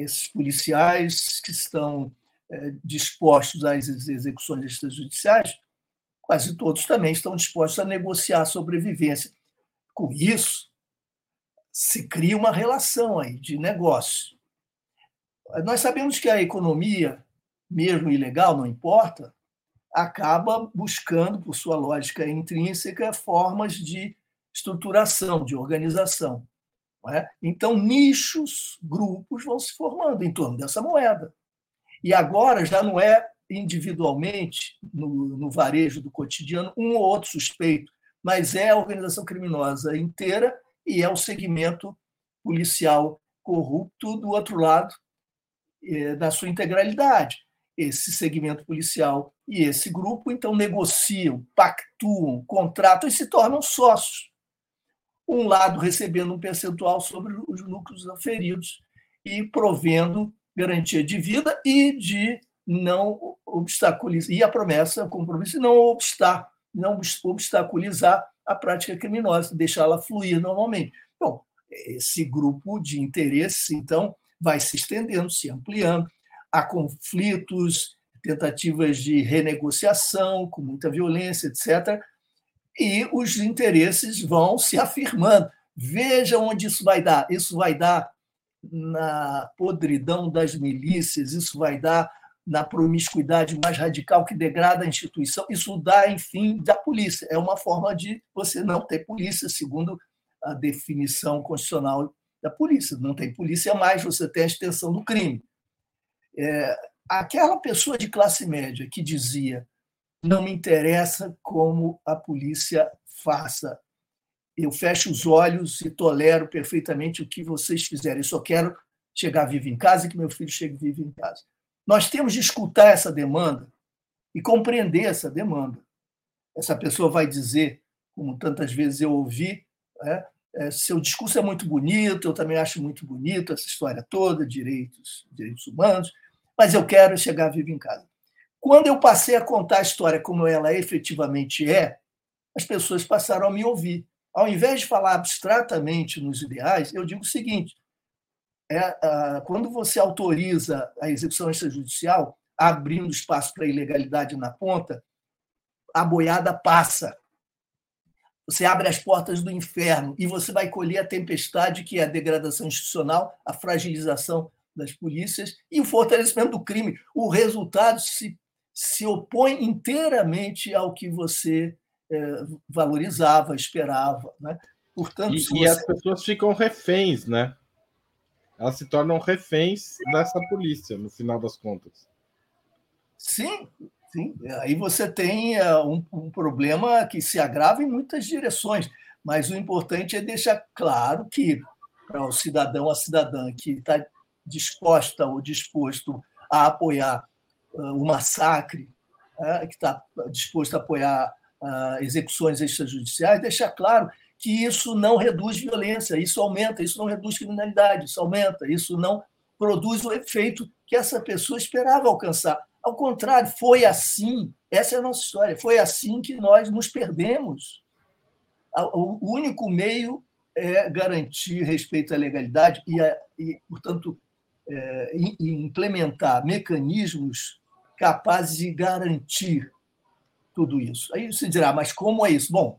esses policiais que estão é, dispostos às execuções extrajudiciais, quase todos também estão dispostos a negociar a sobrevivência. Com isso, se cria uma relação aí de negócio. Nós sabemos que a economia, mesmo ilegal, não importa, acaba buscando, por sua lógica intrínseca, formas de estruturação, de organização. É? Então, nichos, grupos vão se formando em torno dessa moeda. E agora já não é individualmente, no, no varejo do cotidiano, um ou outro suspeito, mas é a organização criminosa inteira e é o segmento policial corrupto do outro lado, é, na sua integralidade. Esse segmento policial e esse grupo, então, negociam, pactuam, contratam e se tornam sócios um lado recebendo um percentual sobre os lucros aferidos e provendo garantia de vida e de não obstaculizar, e a promessa, o compromisso, não obstar, não obstaculizar a prática criminosa, deixá-la fluir normalmente. Bom, esse grupo de interesses, então, vai se estendendo, se ampliando, há conflitos, tentativas de renegociação com muita violência, etc., e os interesses vão se afirmando. Veja onde isso vai dar. Isso vai dar na podridão das milícias, isso vai dar na promiscuidade mais radical que degrada a instituição, isso dá, enfim, da polícia. É uma forma de você não ter polícia, segundo a definição constitucional da polícia. Não tem polícia mais, você tem a extensão do crime. É, aquela pessoa de classe média que dizia não me interessa como a polícia faça. Eu fecho os olhos e tolero perfeitamente o que vocês fizerem. Eu só quero chegar vivo em casa e que meu filho chegue vivo em casa. Nós temos de escutar essa demanda e compreender essa demanda. Essa pessoa vai dizer, como tantas vezes eu ouvi, é, É, seu discurso é muito bonito, eu também acho muito bonito essa história toda, direitos, direitos humanos, mas eu quero chegar vivo em casa. Quando eu passei a contar a história como ela efetivamente é, as pessoas passaram a me ouvir. Ao invés de falar abstratamente nos ideais, eu digo o seguinte: é, quando você autoriza a execução extrajudicial, abrindo espaço para a ilegalidade na ponta, a boiada passa. Você abre as portas do inferno e você vai colher a tempestade que é a degradação institucional, a fragilização das polícias e o fortalecimento do crime. O resultado se, se opõe inteiramente ao que você é, valorizava, esperava. Né? Portanto, e, você... e as pessoas ficam reféns, né? Elas se tornam reféns dessa polícia, no final das contas. Sim, sim. Aí você tem é, um, um problema que se agrava em muitas direções, mas o importante é deixar claro que para o cidadão, a cidadã que está disposta ou disposto a apoiar o massacre, é, que está disposto a apoiar execuções extrajudiciais, deixar claro que isso não reduz violência, isso aumenta, isso não reduz criminalidade, isso aumenta, isso não produz o efeito que essa pessoa esperava alcançar. Ao contrário, foi assim, essa é a nossa história, foi assim que nós nos perdemos. O único meio é garantir respeito à legalidade e, e portanto, é, implementar mecanismos capazes de garantir tudo isso. Aí você dirá, mas como é isso? Bom,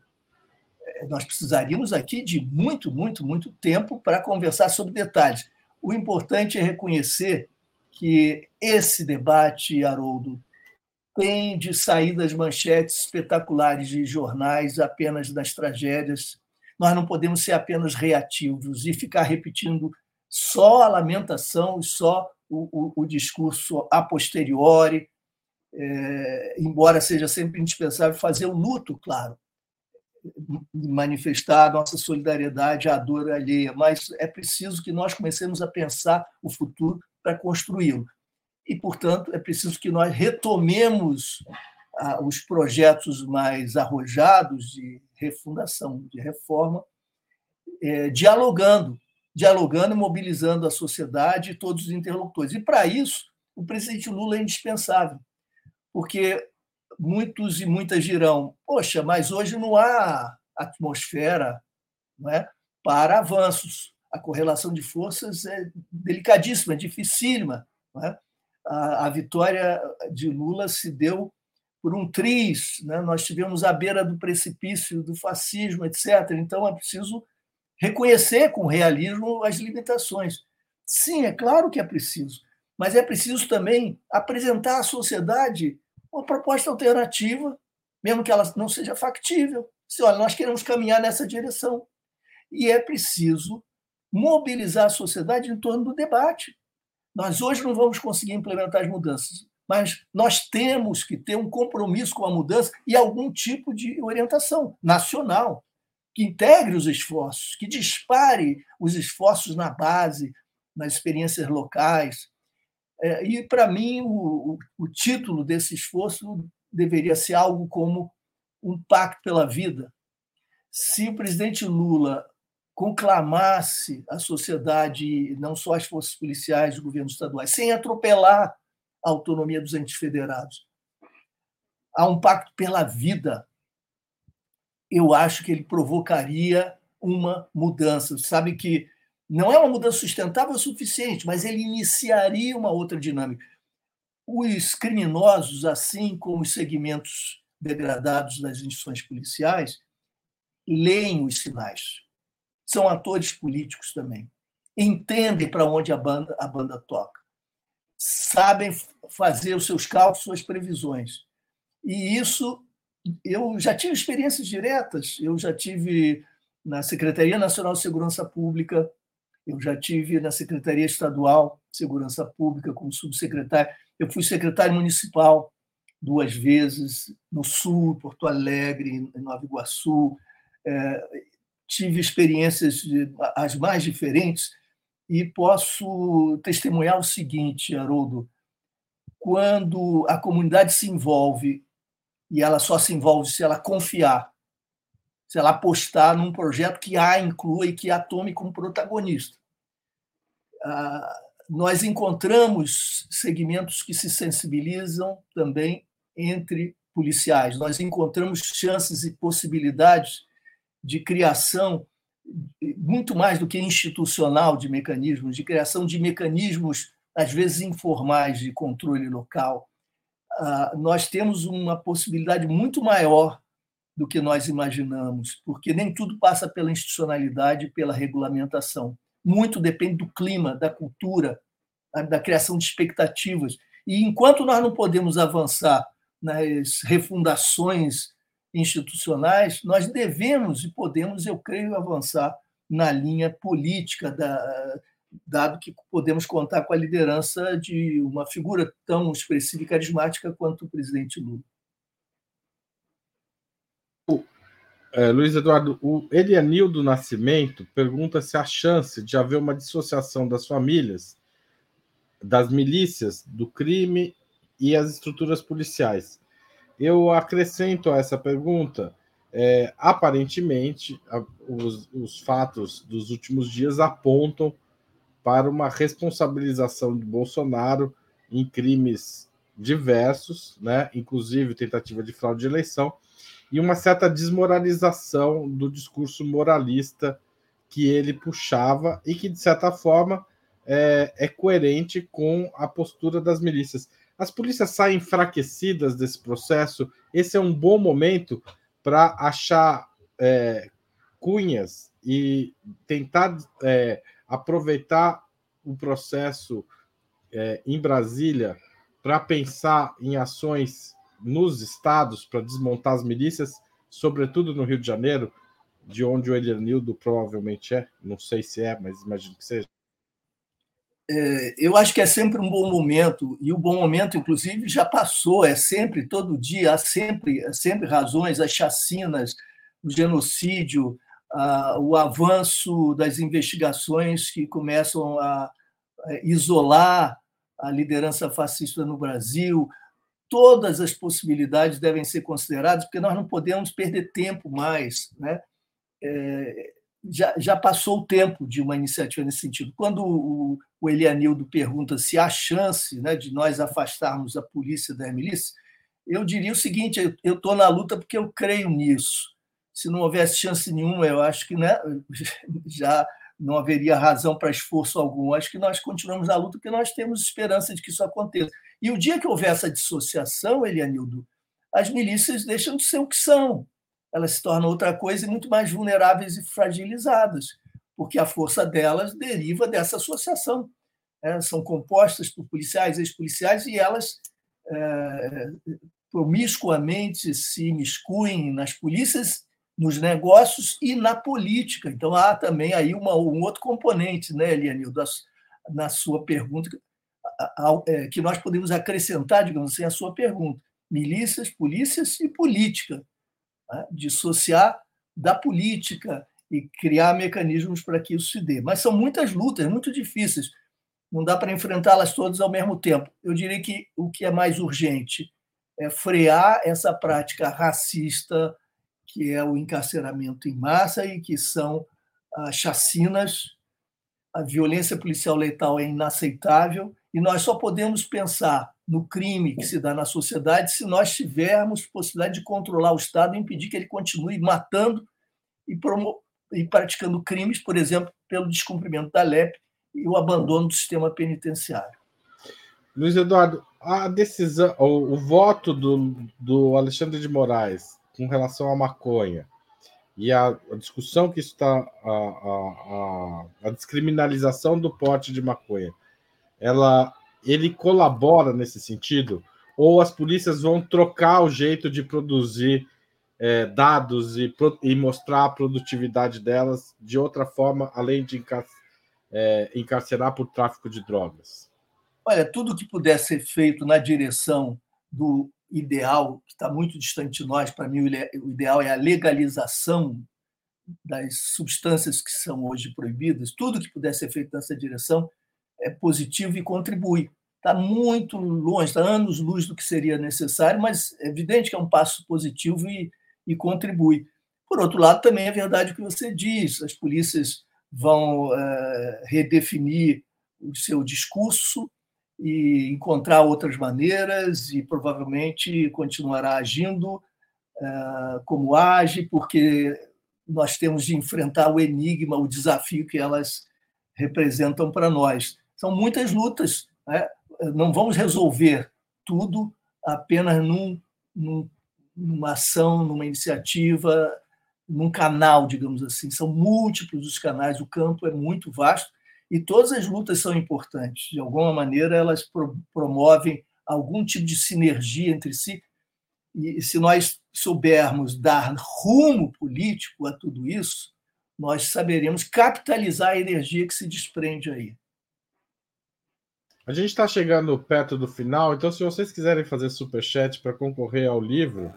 é, nós precisaríamos aqui de muito, muito, muito tempo para conversar sobre detalhes. O importante é reconhecer que esse debate, Haroldo, tem de sair das manchetes espetaculares de jornais apenas das tragédias. Nós não podemos ser apenas reativos e ficar repetindo só a lamentação e só o, o, o discurso a posteriori, é, embora seja sempre indispensável fazer o luto, claro, manifestar a nossa solidariedade à dor alheia, mas é preciso que nós comecemos a pensar o futuro para construí-lo. E, portanto, é preciso que nós retomemos os projetos mais arrojados de refundação, de reforma, é, dialogando, dialogando mobilizando a sociedade e todos os interlocutores. E, para isso, o presidente Lula é indispensável, porque muitos e muitas dirão: poxa, mas hoje não há atmosfera não é, para avanços a correlação de forças é delicadíssima, é dificílima. É? A, a, vitória de Lula se deu por um triz, né? nós tivemos à beira do precipício do fascismo, etc. Então é preciso reconhecer com realismo as limitações. Sim, é claro que é preciso, mas é preciso também apresentar à sociedade uma proposta alternativa, mesmo que ela não seja factível. Se olha, nós queremos caminhar nessa direção. E é preciso mobilizar a sociedade em torno do debate. Nós hoje não vamos conseguir implementar as mudanças, mas nós temos que ter um compromisso com a mudança e algum tipo de orientação nacional que integre os esforços, que dispare os esforços na base, nas experiências locais. É, e, para mim, o, o título desse esforço deveria ser algo como um pacto pela vida. Se o presidente Lula conclamasse a sociedade, não só as forças policiais, os governos estaduais, sem atropelar a autonomia dos entes federados. Há um pacto pela vida. Eu acho que ele provocaria uma mudança. Sabe que não é uma mudança sustentável o suficiente, mas ele iniciaria uma outra dinâmica. Os criminosos, assim como os segmentos degradados das instituições policiais, leem os sinais são atores políticos também. Entendem para onde a banda, a banda toca. Sabem fazer os seus cálculos, suas previsões. E isso, eu já tive experiências diretas. Eu já tive na Secretaria Nacional de Segurança Pública, eu já tive na Secretaria Estadual de Segurança Pública como subsecretário. Eu fui secretário municipal duas vezes no Sul, Porto Alegre, em Nova Iguaçu. É, tive experiências as mais diferentes e posso testemunhar o seguinte, Haroldo: quando a comunidade se envolve, e ela só se envolve se ela confiar sei lá, apostar num projeto que a inclua e que a tome como protagonista. Ah, nós encontramos segmentos que se sensibilizam também entre policiais. Nós encontramos chances e possibilidades de criação muito mais do que institucional de mecanismos, de criação de mecanismos às vezes informais de controle local. Ah, nós temos uma possibilidade muito maior do que nós imaginamos, porque nem tudo passa pela institucionalidade, pela regulamentação muito depende do clima, da cultura, da criação de expectativas. E enquanto nós não podemos avançar nas refundações institucionais, nós devemos e podemos, eu creio, avançar na linha política, da, dado que podemos contar com a liderança de uma figura tão expressiva e carismática quanto o presidente Lula. É, Luiz Eduardo, o Elianildo Nascimento pergunta se há chance de haver uma dissociação das famílias, das milícias, do crime e as estruturas policiais. Eu acrescento a essa pergunta, é, aparentemente, a, os, os fatos dos últimos dias apontam para uma responsabilização de Bolsonaro em crimes diversos, né, inclusive tentativa de fraude de eleição, e uma certa desmoralização do discurso moralista que ele puxava e que, de certa forma, é, é coerente com a postura das milícias. As polícias saem enfraquecidas desse processo. Esse é um bom momento para achar é, cunhas e tentar é, aproveitar o processo é, em Brasília para pensar em ações nos estados para desmontar as milícias, sobretudo no Rio de Janeiro, de onde o Elianildo provavelmente é. Não sei se é, mas imagino que seja. É, eu acho que é sempre um bom momento, e o bom momento, inclusive, já passou, é sempre, todo dia, há sempre, sempre razões, as chacinas, o genocídio, o avanço das investigações que começam a isolar a liderança fascista no Brasil, todas as possibilidades devem ser consideradas, porque nós não podemos perder tempo mais. Né? É, já, já passou o tempo de uma iniciativa nesse sentido. Quando o, o Elianildo pergunta se há chance né, de nós afastarmos a polícia da milícia, eu diria o seguinte: eu estou na luta porque eu creio nisso. Se não houvesse chance nenhuma, eu acho que né, <laughs> já não haveria razão para esforço algum. Acho que nós continuamos na luta porque nós temos esperança de que isso aconteça. E o dia que houver essa dissociação, Elianildo, as milícias deixam de ser o que são. Elas se tornam outra coisa e muito mais vulneráveis e fragilizadas, porque a força delas deriva dessa associação. É, são compostas por policiais, ex-policiais, e elas é, promiscuamente se miscuem nas polícias, nos negócios e na política. Então, há também aí uma, um outro componente, né, Elianildo, na sua pergunta, é, que nós podemos acrescentar, digamos assim, a sua pergunta. Milícias, polícias e política. Né? Dissociar da política e criar mecanismos para que isso se dê. Mas são muitas lutas, muito difíceis. Não dá para enfrentá-las todas ao mesmo tempo. Eu diria que o que é mais urgente é frear essa prática racista, que é o encarceramento em massa e que são as chacinas. A violência policial letal é inaceitável e nós só podemos pensar no crime que se dá na sociedade se nós tivermos possibilidade de controlar o Estado e impedir que ele continue matando e, e praticando crimes, por exemplo, pelo descumprimento da LEP e o abandono do sistema penitenciário. Luiz Eduardo, a decisão, o, o voto do, do Alexandre de Moraes com relação à maconha e a, a discussão que está a, a, a, descriminalização do porte de maconha ela ele colabora nesse sentido? Ou as polícias vão trocar o jeito de produzir é, dados e, e, mostrar a produtividade delas de outra forma, além de encar é, encarcerar por tráfico de drogas? Olha, tudo que puder ser feito na direção do ideal, que está muito distante de nós, para mim o ideal é a legalização das substâncias que são hoje proibidas, tudo que puder ser feito nessa direção é positivo e contribui. Está muito longe, está anos luz do que seria necessário, mas é evidente que é um passo positivo e, e contribui. Por outro lado, também é verdade o que você diz: as polícias vão é, redefinir o seu discurso e encontrar outras maneiras e provavelmente continuará agindo é, como age, porque nós temos de enfrentar o enigma, o desafio que elas representam para nós. São muitas lutas, né? não vamos resolver tudo apenas num, num, numa ação, numa iniciativa, num canal, digamos assim. São múltiplos os canais, o campo é muito vasto e todas as lutas são importantes. De alguma maneira, elas pro, promovem algum tipo de sinergia entre si. E se nós soubermos dar rumo político a tudo isso, nós saberemos capitalizar a energia que se desprende aí. A gente está chegando perto do final, então se vocês quiserem fazer super chat para concorrer ao livro,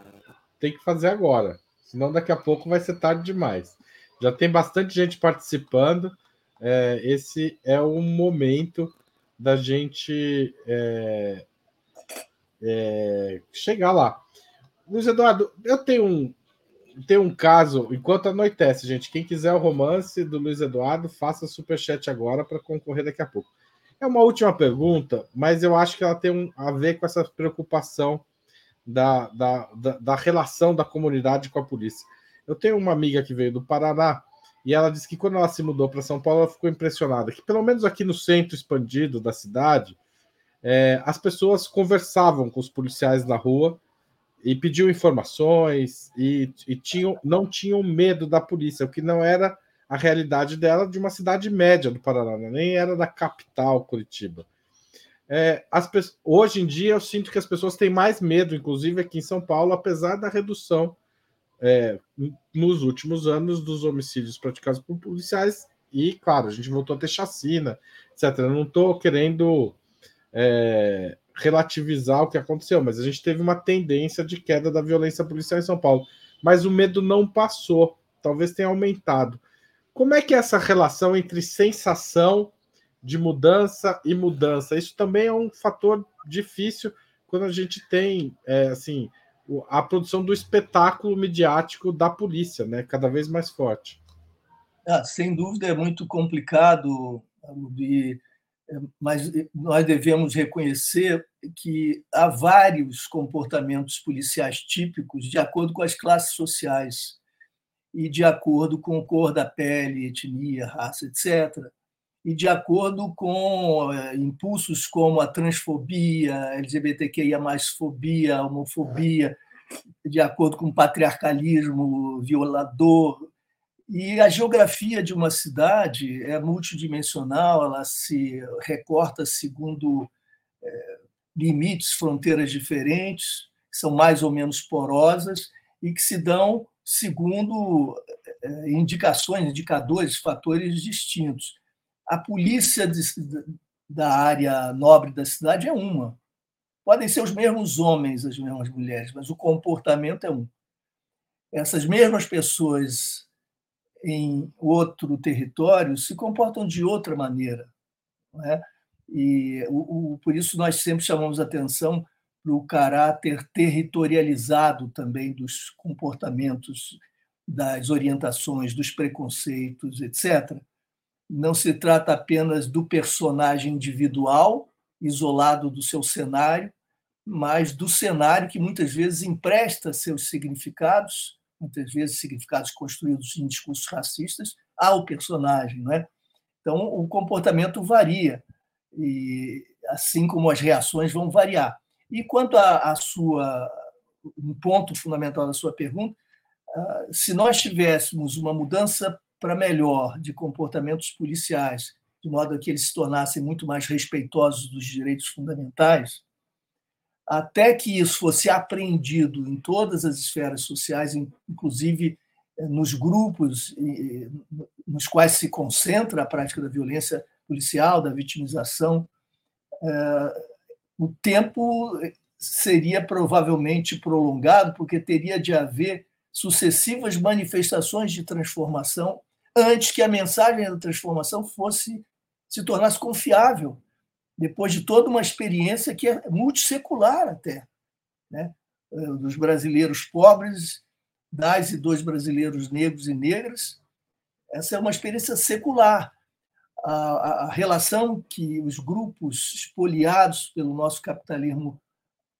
tem que fazer agora, senão daqui a pouco vai ser tarde demais. Já tem bastante gente participando. É, esse é o momento da gente é, é, chegar lá. Luiz Eduardo, eu tenho um, tenho um caso, enquanto anoitece, gente. Quem quiser o romance do Luiz Eduardo, faça super chat agora para concorrer daqui a pouco. É uma última pergunta, mas eu acho que ela tem um, a ver com essa preocupação da, da, da, da, relação da comunidade com a polícia. Eu tenho uma amiga que veio do Paraná e ela disse que quando ela se mudou para São Paulo, ela ficou impressionada que, pelo menos aqui no centro expandido da cidade, é, as pessoas conversavam com os policiais na rua e pediam informações e, e tinham, não tinham medo da polícia, o que não era a realidade dela de uma cidade média do Paraná, né? nem era da capital, Curitiba. É, hoje em dia eu sinto que as pessoas têm mais medo, inclusive aqui em São Paulo, apesar da redução é, nos últimos anos dos homicídios praticados por policiais. E, claro, a gente voltou a ter chacina, etc. Eu não estou querendo é, relativizar o que aconteceu, mas a gente teve uma tendência de queda da violência policial em São Paulo. Mas o medo não passou, talvez tenha aumentado. Como é que é essa relação entre sensação de mudança e mudança? Isso também é um fator difícil quando a gente tem é, assim a produção do espetáculo midiático da polícia, né? Cada vez mais forte. Ah, sem dúvida é muito complicado, e, mas nós devemos reconhecer que há vários comportamentos policiais típicos de acordo com as classes sociais e de acordo com cor da pele, etnia, raça, etc. E de acordo com é, impulsos como a transfobia, LGBTQIA, fobia, homofobia, de acordo com o patriarcalismo violador. E a geografia de uma cidade é multidimensional, ela se recorta segundo é, limites, fronteiras diferentes, que são mais ou menos porosas e que se dão segundo eh, indicações, indicadores, fatores distintos. A polícia de, da área nobre da cidade é uma. Podem ser os mesmos homens, as mesmas mulheres, mas o comportamento é um. Essas mesmas pessoas em outro território se comportam de outra maneira. É? E o, o, por isso nós sempre chamamos atenção para o caráter territorializado também dos comportamentos, das orientações, dos preconceitos, etc. Não se trata apenas do personagem individual, isolado do seu cenário, mas do cenário que muitas vezes empresta seus significados, muitas vezes significados construídos em discursos racistas, ao personagem. Não é? Então, o comportamento varia, e assim como as reações vão variar. E quanto à sua um ponto fundamental da sua pergunta, ah, se nós tivéssemos uma mudança para melhor de comportamentos policiais, de modo que eles se tornassem muito mais respeitosos dos direitos fundamentais, até que isso fosse aprendido em todas as esferas sociais, inclusive eh, nos grupos nos quais se concentra a prática da violência policial, da vitimização, eh, o tempo seria provavelmente prolongado, porque teria de haver sucessivas manifestações de transformação antes que a mensagem da transformação fosse se tornasse confiável, depois de toda uma experiência que é multissecular até, né? dos brasileiros pobres das e dos brasileiros negros e negras. Essa é uma experiência secular. A, a relação que os grupos espoliados pelo nosso capitalismo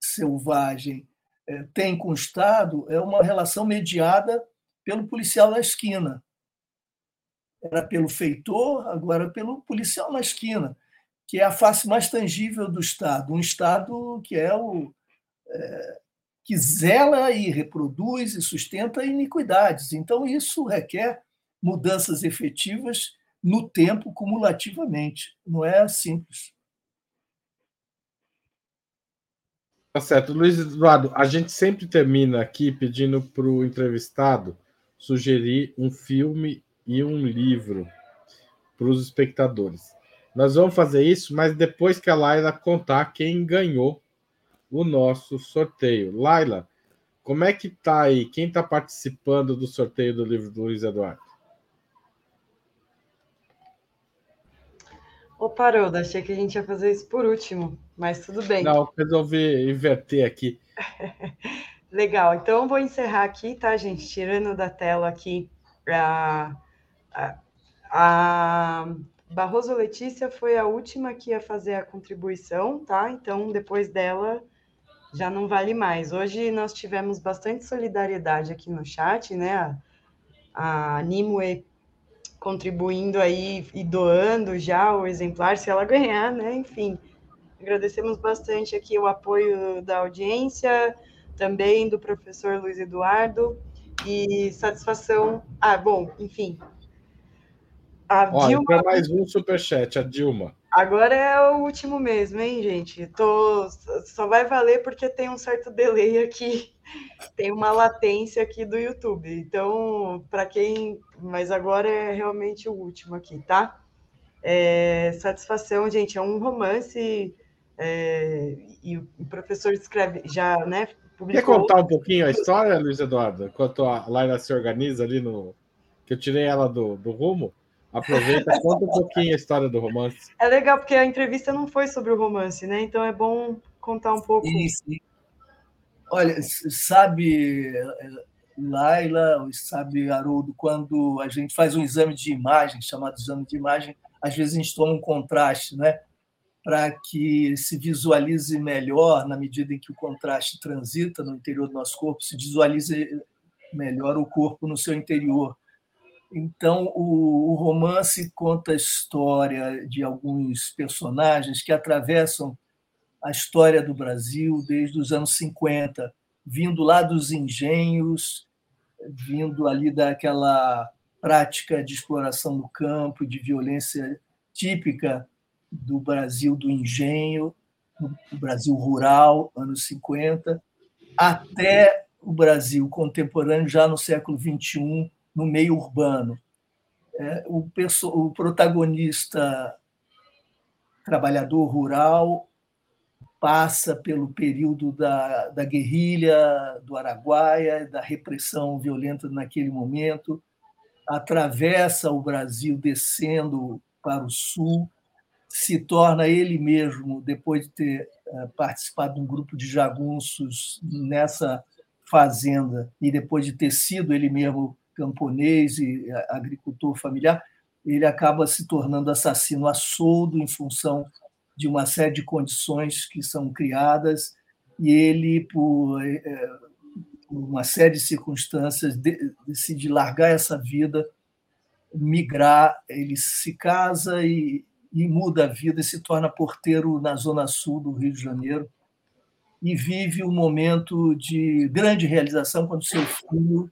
selvagem é, têm com o Estado é uma relação mediada pelo policial na esquina. Era pelo feitor, agora pelo policial na esquina, que é a face mais tangível do Estado. Um Estado que é o, é, que zela e reproduz e sustenta iniquidades. Então, isso requer mudanças efetivas no tempo, cumulativamente. Não é simples. Tá certo. Luiz Eduardo, a gente sempre termina aqui pedindo para o entrevistado sugerir um filme e um livro para os espectadores. Nós vamos fazer isso, mas depois que a Laila contar quem ganhou o nosso sorteio. Laila, como é que tá aí? Quem está participando do sorteio do livro do Luiz Eduardo? Ô, Parolda, achei que a gente ia fazer isso por último, mas tudo bem. Não, resolvi inverter aqui. <laughs> Legal, então vou encerrar aqui, tá, gente? Tirando da tela aqui a, a, Barroso Letícia foi a última que ia fazer a contribuição, tá? Então, depois dela, já não vale mais. Hoje nós tivemos bastante solidariedade aqui no chat, né? A, a Nimue contribuindo aí e doando já o exemplar, se ela ganhar, né? Enfim, agradecemos bastante aqui o apoio da audiência, também do professor Luiz Eduardo, e satisfação. Ah, bom, enfim. A Olha, Dilma... mais um superchat, a Dilma. Agora é o último mesmo, hein, gente? Tô... Só vai valer porque tem um certo delay aqui, <laughs> tem uma latência aqui do YouTube. Então, para quem. Mas agora é realmente o último aqui, tá? É... Satisfação, gente, é um romance. É... E o professor escreve, já, né? Publicou... Quer contar um pouquinho a história, Luiz Eduardo? Enquanto a Laila se organiza ali no. Que eu tirei ela do, do rumo. Aproveita, conta um pouquinho a história do romance. É legal, porque a entrevista não foi sobre o romance, né? Então é bom contar um pouco. Isso. Olha, sabe, Laila, sabe, Haroldo, quando a gente faz um exame de imagem, chamado exame de imagem, às vezes a gente toma um contraste, né? Para que se visualize melhor, na medida em que o contraste transita no interior do nosso corpo, se visualize melhor o corpo no seu interior. Então, o, o, romance conta a história de alguns personagens que atravessam a história do Brasil desde os anos 50, vindo lá dos engenhos, vindo ali daquela prática de exploração no campo, de violência típica do Brasil do engenho, do Brasil rural, anos 50, até o Brasil contemporâneo, já no século XXI, no meio urbano. É, o, o protagonista trabalhador rural passa pelo período da, da guerrilha do Araguaia, da repressão violenta naquele momento, atravessa o Brasil descendo para o sul, se torna ele mesmo, depois de ter é, participado de um grupo de jagunços nessa fazenda e depois de ter sido ele mesmo camponês e agricultor familiar, ele acaba se tornando assassino a soldo em função de uma série de condições que são criadas e ele, por, é, uma série de circunstâncias, decide largar essa vida, migrar, ele se casa e, e muda a vida e se torna porteiro na zona sul do Rio de Janeiro e vive um momento de grande realização quando seu filho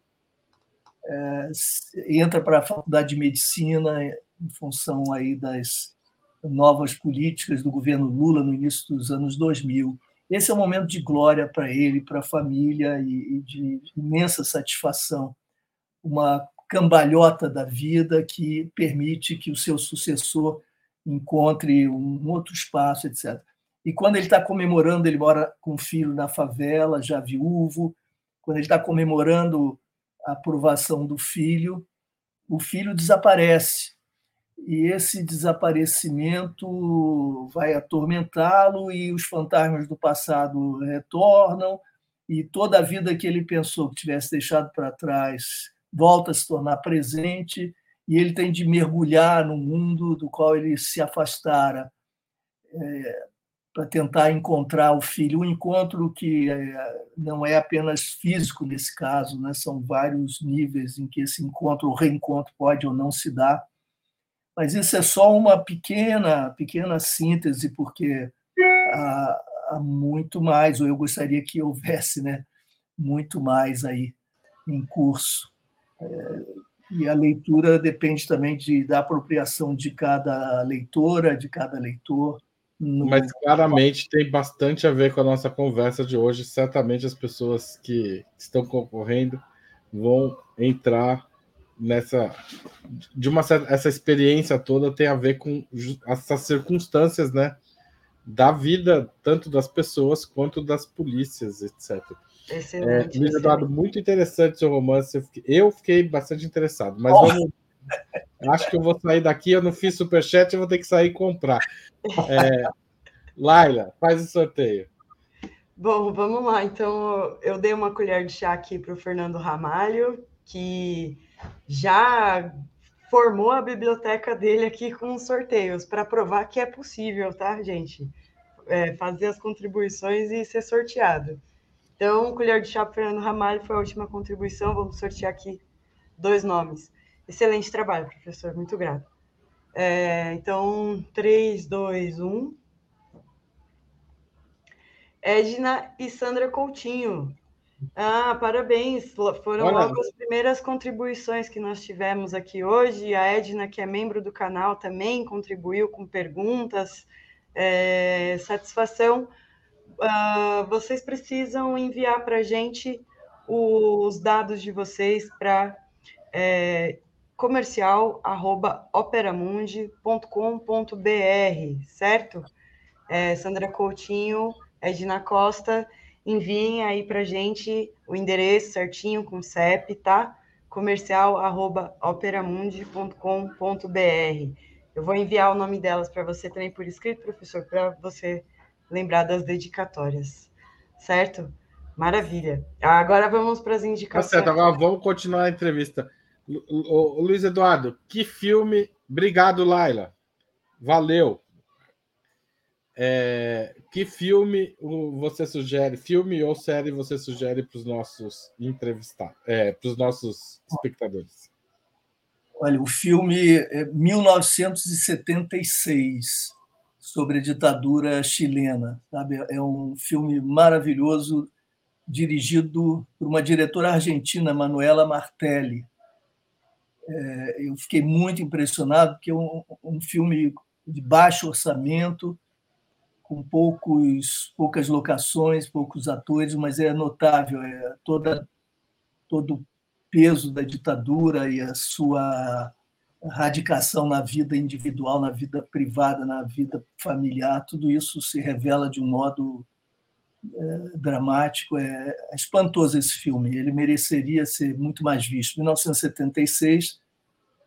é, entra para a faculdade de medicina em função aí das novas políticas do governo Lula no início dos anos 2000. Esse é um momento de glória para ele, para a família e, de imensa satisfação. Uma cambalhota da vida que permite que o seu sucessor encontre um outro espaço, etc. E quando ele está comemorando, ele mora com o filho na favela, já viúvo, quando ele está comemorando aprovação do filho, o filho desaparece. E esse desaparecimento vai atormentá-lo e os fantasmas do passado retornam. E toda a vida que ele pensou que tivesse deixado para trás volta a se tornar presente. E ele tem de mergulhar no mundo do qual ele se afastara. É, para tentar encontrar o filho. Um encontro que é, não é apenas físico nesse caso, né? são vários níveis em que esse encontro ou reencontro pode ou não se dar. Mas isso é só uma pequena, pequena síntese, porque há, há muito mais, ou eu gostaria que houvesse né, muito mais aí em curso. É, e a leitura depende também de, da apropriação de cada leitora, de cada leitor. No... Mas claramente tem bastante a ver com a nossa conversa de hoje. Certamente as pessoas que estão concorrendo vão entrar nessa de uma certa, essa experiência toda tem a ver com essas circunstâncias, né, da vida tanto das pessoas quanto das polícias, etc. Excelente. É, Luiz Eduardo, muito interessante seu romance. Eu fiquei bastante interessado, mas oh. vamos. Acho que eu vou sair daqui. Eu não fiz superchat, eu vou ter que sair e comprar. É, Laila, faz o sorteio. Bom, vamos lá. Então, eu dei uma colher de chá aqui para o Fernando Ramalho, que já formou a biblioteca dele aqui com sorteios, para provar que é possível, tá, gente? É, fazer as contribuições e ser sorteado. Então, colher de chá para Fernando Ramalho foi a última contribuição. Vamos sortear aqui dois nomes. Excelente trabalho, professor. Muito grato. É, então, 3, 2, 1. Edna e Sandra Coutinho. Ah, parabéns. Foram Olha. logo as primeiras contribuições que nós tivemos aqui hoje. A Edna, que é membro do canal, também contribuiu com perguntas. É, satisfação uh, vocês precisam enviar para a gente os dados de vocês para é, comercial@operamundi.com.br, certo? É, Sandra Coutinho, Edna Costa, enviem aí para a gente o endereço certinho com CEP, tá? comercial@operamundi.com.br. Eu vou enviar o nome delas para você também por escrito, professor, para você lembrar das dedicatórias, certo? Maravilha. Agora vamos para as indicações. Tá certo, agora vamos continuar a entrevista. Luiz Eduardo, que filme. Obrigado, Laila. Valeu. É, que filme você sugere, filme ou série você sugere para os nossos entrevistados, é, para os nossos espectadores? Olha, o filme é 1976 sobre a ditadura chilena. Sabe? É um filme maravilhoso, dirigido por uma diretora argentina, Manuela Martelli. É, eu fiquei muito impressionado, porque é um, um filme de baixo orçamento, com poucos, poucas locações, poucos atores, mas é notável é toda, todo o peso da ditadura e a sua radicação na vida individual, na vida privada, na vida familiar, tudo isso se revela de um modo dramático. É, é espantoso esse filme, ele mereceria ser muito mais visto. 1976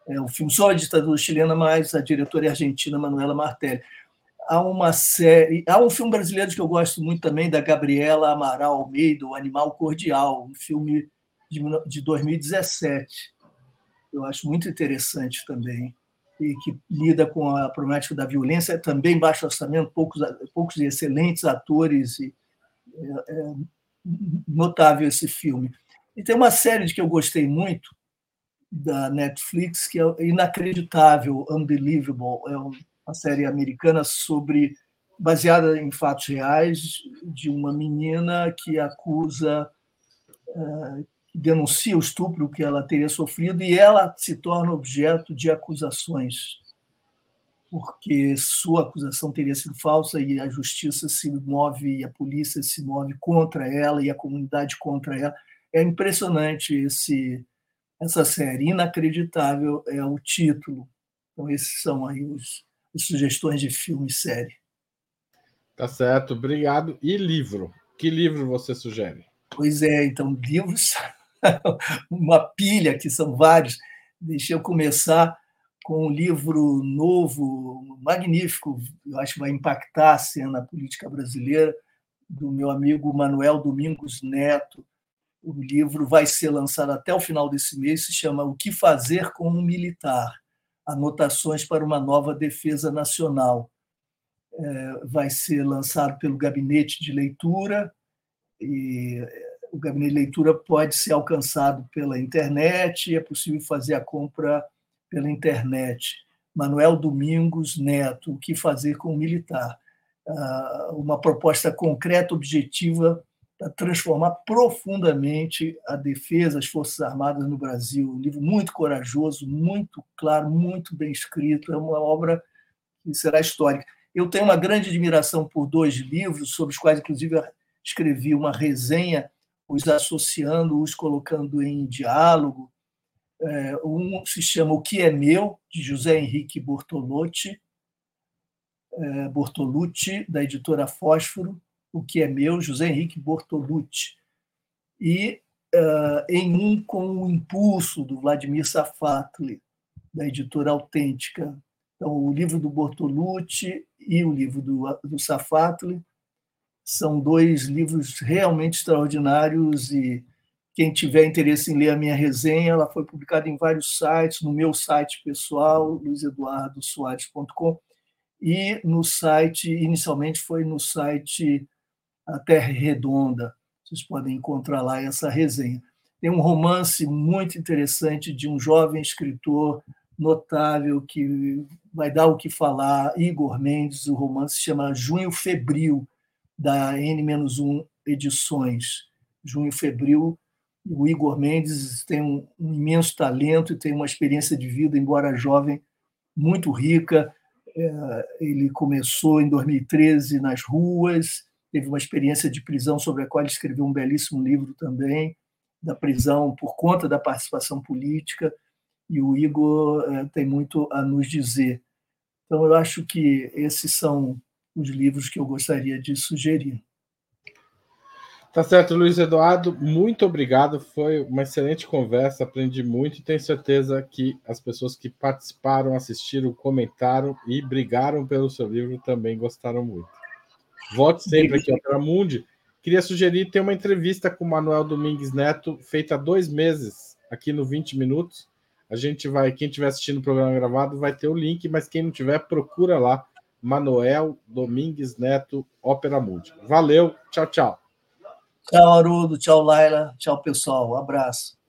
é um filme sobre a ditadura chilena, mas a diretora é argentina Manuela Martelli. Há uma série, há um filme brasileiro que eu gosto muito também da Gabriela Amaral Almeida, O Animal Cordial, um filme de 2017 eu acho muito interessante também, e que lida com a problemática da violência, também baixo orçamento, poucos, poucos excelentes atores, e é, é notável esse filme. E tem uma série de que eu gostei muito, da Netflix, que é inacreditável, Unbelievable, é uma série americana sobre baseada em fatos reais de uma menina que acusa é, denuncia o estupro que ela teria sofrido e ela se torna objeto de acusações, porque sua acusação teria sido falsa e a justiça se move, e a polícia se move contra ela e a comunidade contra ela. É impressionante esse essa série, inacreditável é o título. Então esses são aí os, as sugestões de filme e série. Tá certo, obrigado. E livro? Que livro você sugere? Pois é, então livros <laughs> uma pilha, que são vários. Deixa eu começar com um livro novo, magnífico, eu acho que vai impactar a cena política brasileira, do meu amigo Manuel Domingos Neto. O livro vai ser lançado até o final desse mês, se chama O que Fazer com um Militar Anotações para uma Nova Defesa Nacional. É, vai ser lançado pelo Gabinete de Leitura, e o Gabinete de Leitura pode ser alcançado pela internet, é possível fazer a compra pela internet. Manuel Domingos Neto, O que Fazer com o Militar. Ah, uma proposta concreta, objetiva, para transformar profundamente a defesa, as Forças Armadas no Brasil. Um livro muito corajoso, muito claro, muito bem escrito, é uma obra que será histórica. Eu tenho uma grande admiração por dois livros, sobre os quais, inclusive, escrevi uma resenha, os associando, os colocando em diálogo. É, um se chama O que é Meu, de José Henrique Bortolotti, é, Bortolucci, da editora Fósforo, O que é Meu, José Henrique Bortolucci. E uh, em um com o impulso do Vladimir Safatli, da editora Autêntica. Então, o livro do Bortolucci e o livro do, do Safatli são dois livros realmente extraordinários e quem tiver interesse em ler a minha resenha, ela foi publicada em vários sites, no meu site pessoal, luizeduardosoares.com, e no site, inicialmente foi no site A Terra Redonda. Vocês podem encontrar lá essa resenha. Tem um romance muito interessante de um jovem escritor notável que vai dar o que falar, Igor Mendes, o romance se chama Junho Febril, da N-1 Edições. Junho Febril o Igor Mendes tem um, um imenso talento e tem uma experiência de vida, embora jovem, muito rica. É, ele começou em 2013 nas ruas, teve uma experiência de prisão sobre a qual escreveu um belíssimo livro também, da prisão por conta da participação política, e o Igor é, tem muito a nos dizer. Então, eu acho que esses são os livros que eu gostaria de sugerir. Tá certo, Luiz Eduardo, muito obrigado. Foi uma excelente conversa, aprendi muito e tenho certeza que as pessoas que participaram, assistiram, comentaram e brigaram pelo seu livro também gostaram muito. Volte sempre aqui ao Tramundi. Queria sugerir ter uma entrevista com o Manuel Domingues Neto, feita há dois meses, aqui no 20 Minutos. A gente vai, quem estiver assistindo o programa gravado, vai ter o link, mas quem não tiver, procura lá. Manuel Domingues Neto, Ópera Mundi. Valeu, tchau, tchau. Tchau, Arudo. Tchau, Laila. Tchau, pessoal. Um abraço.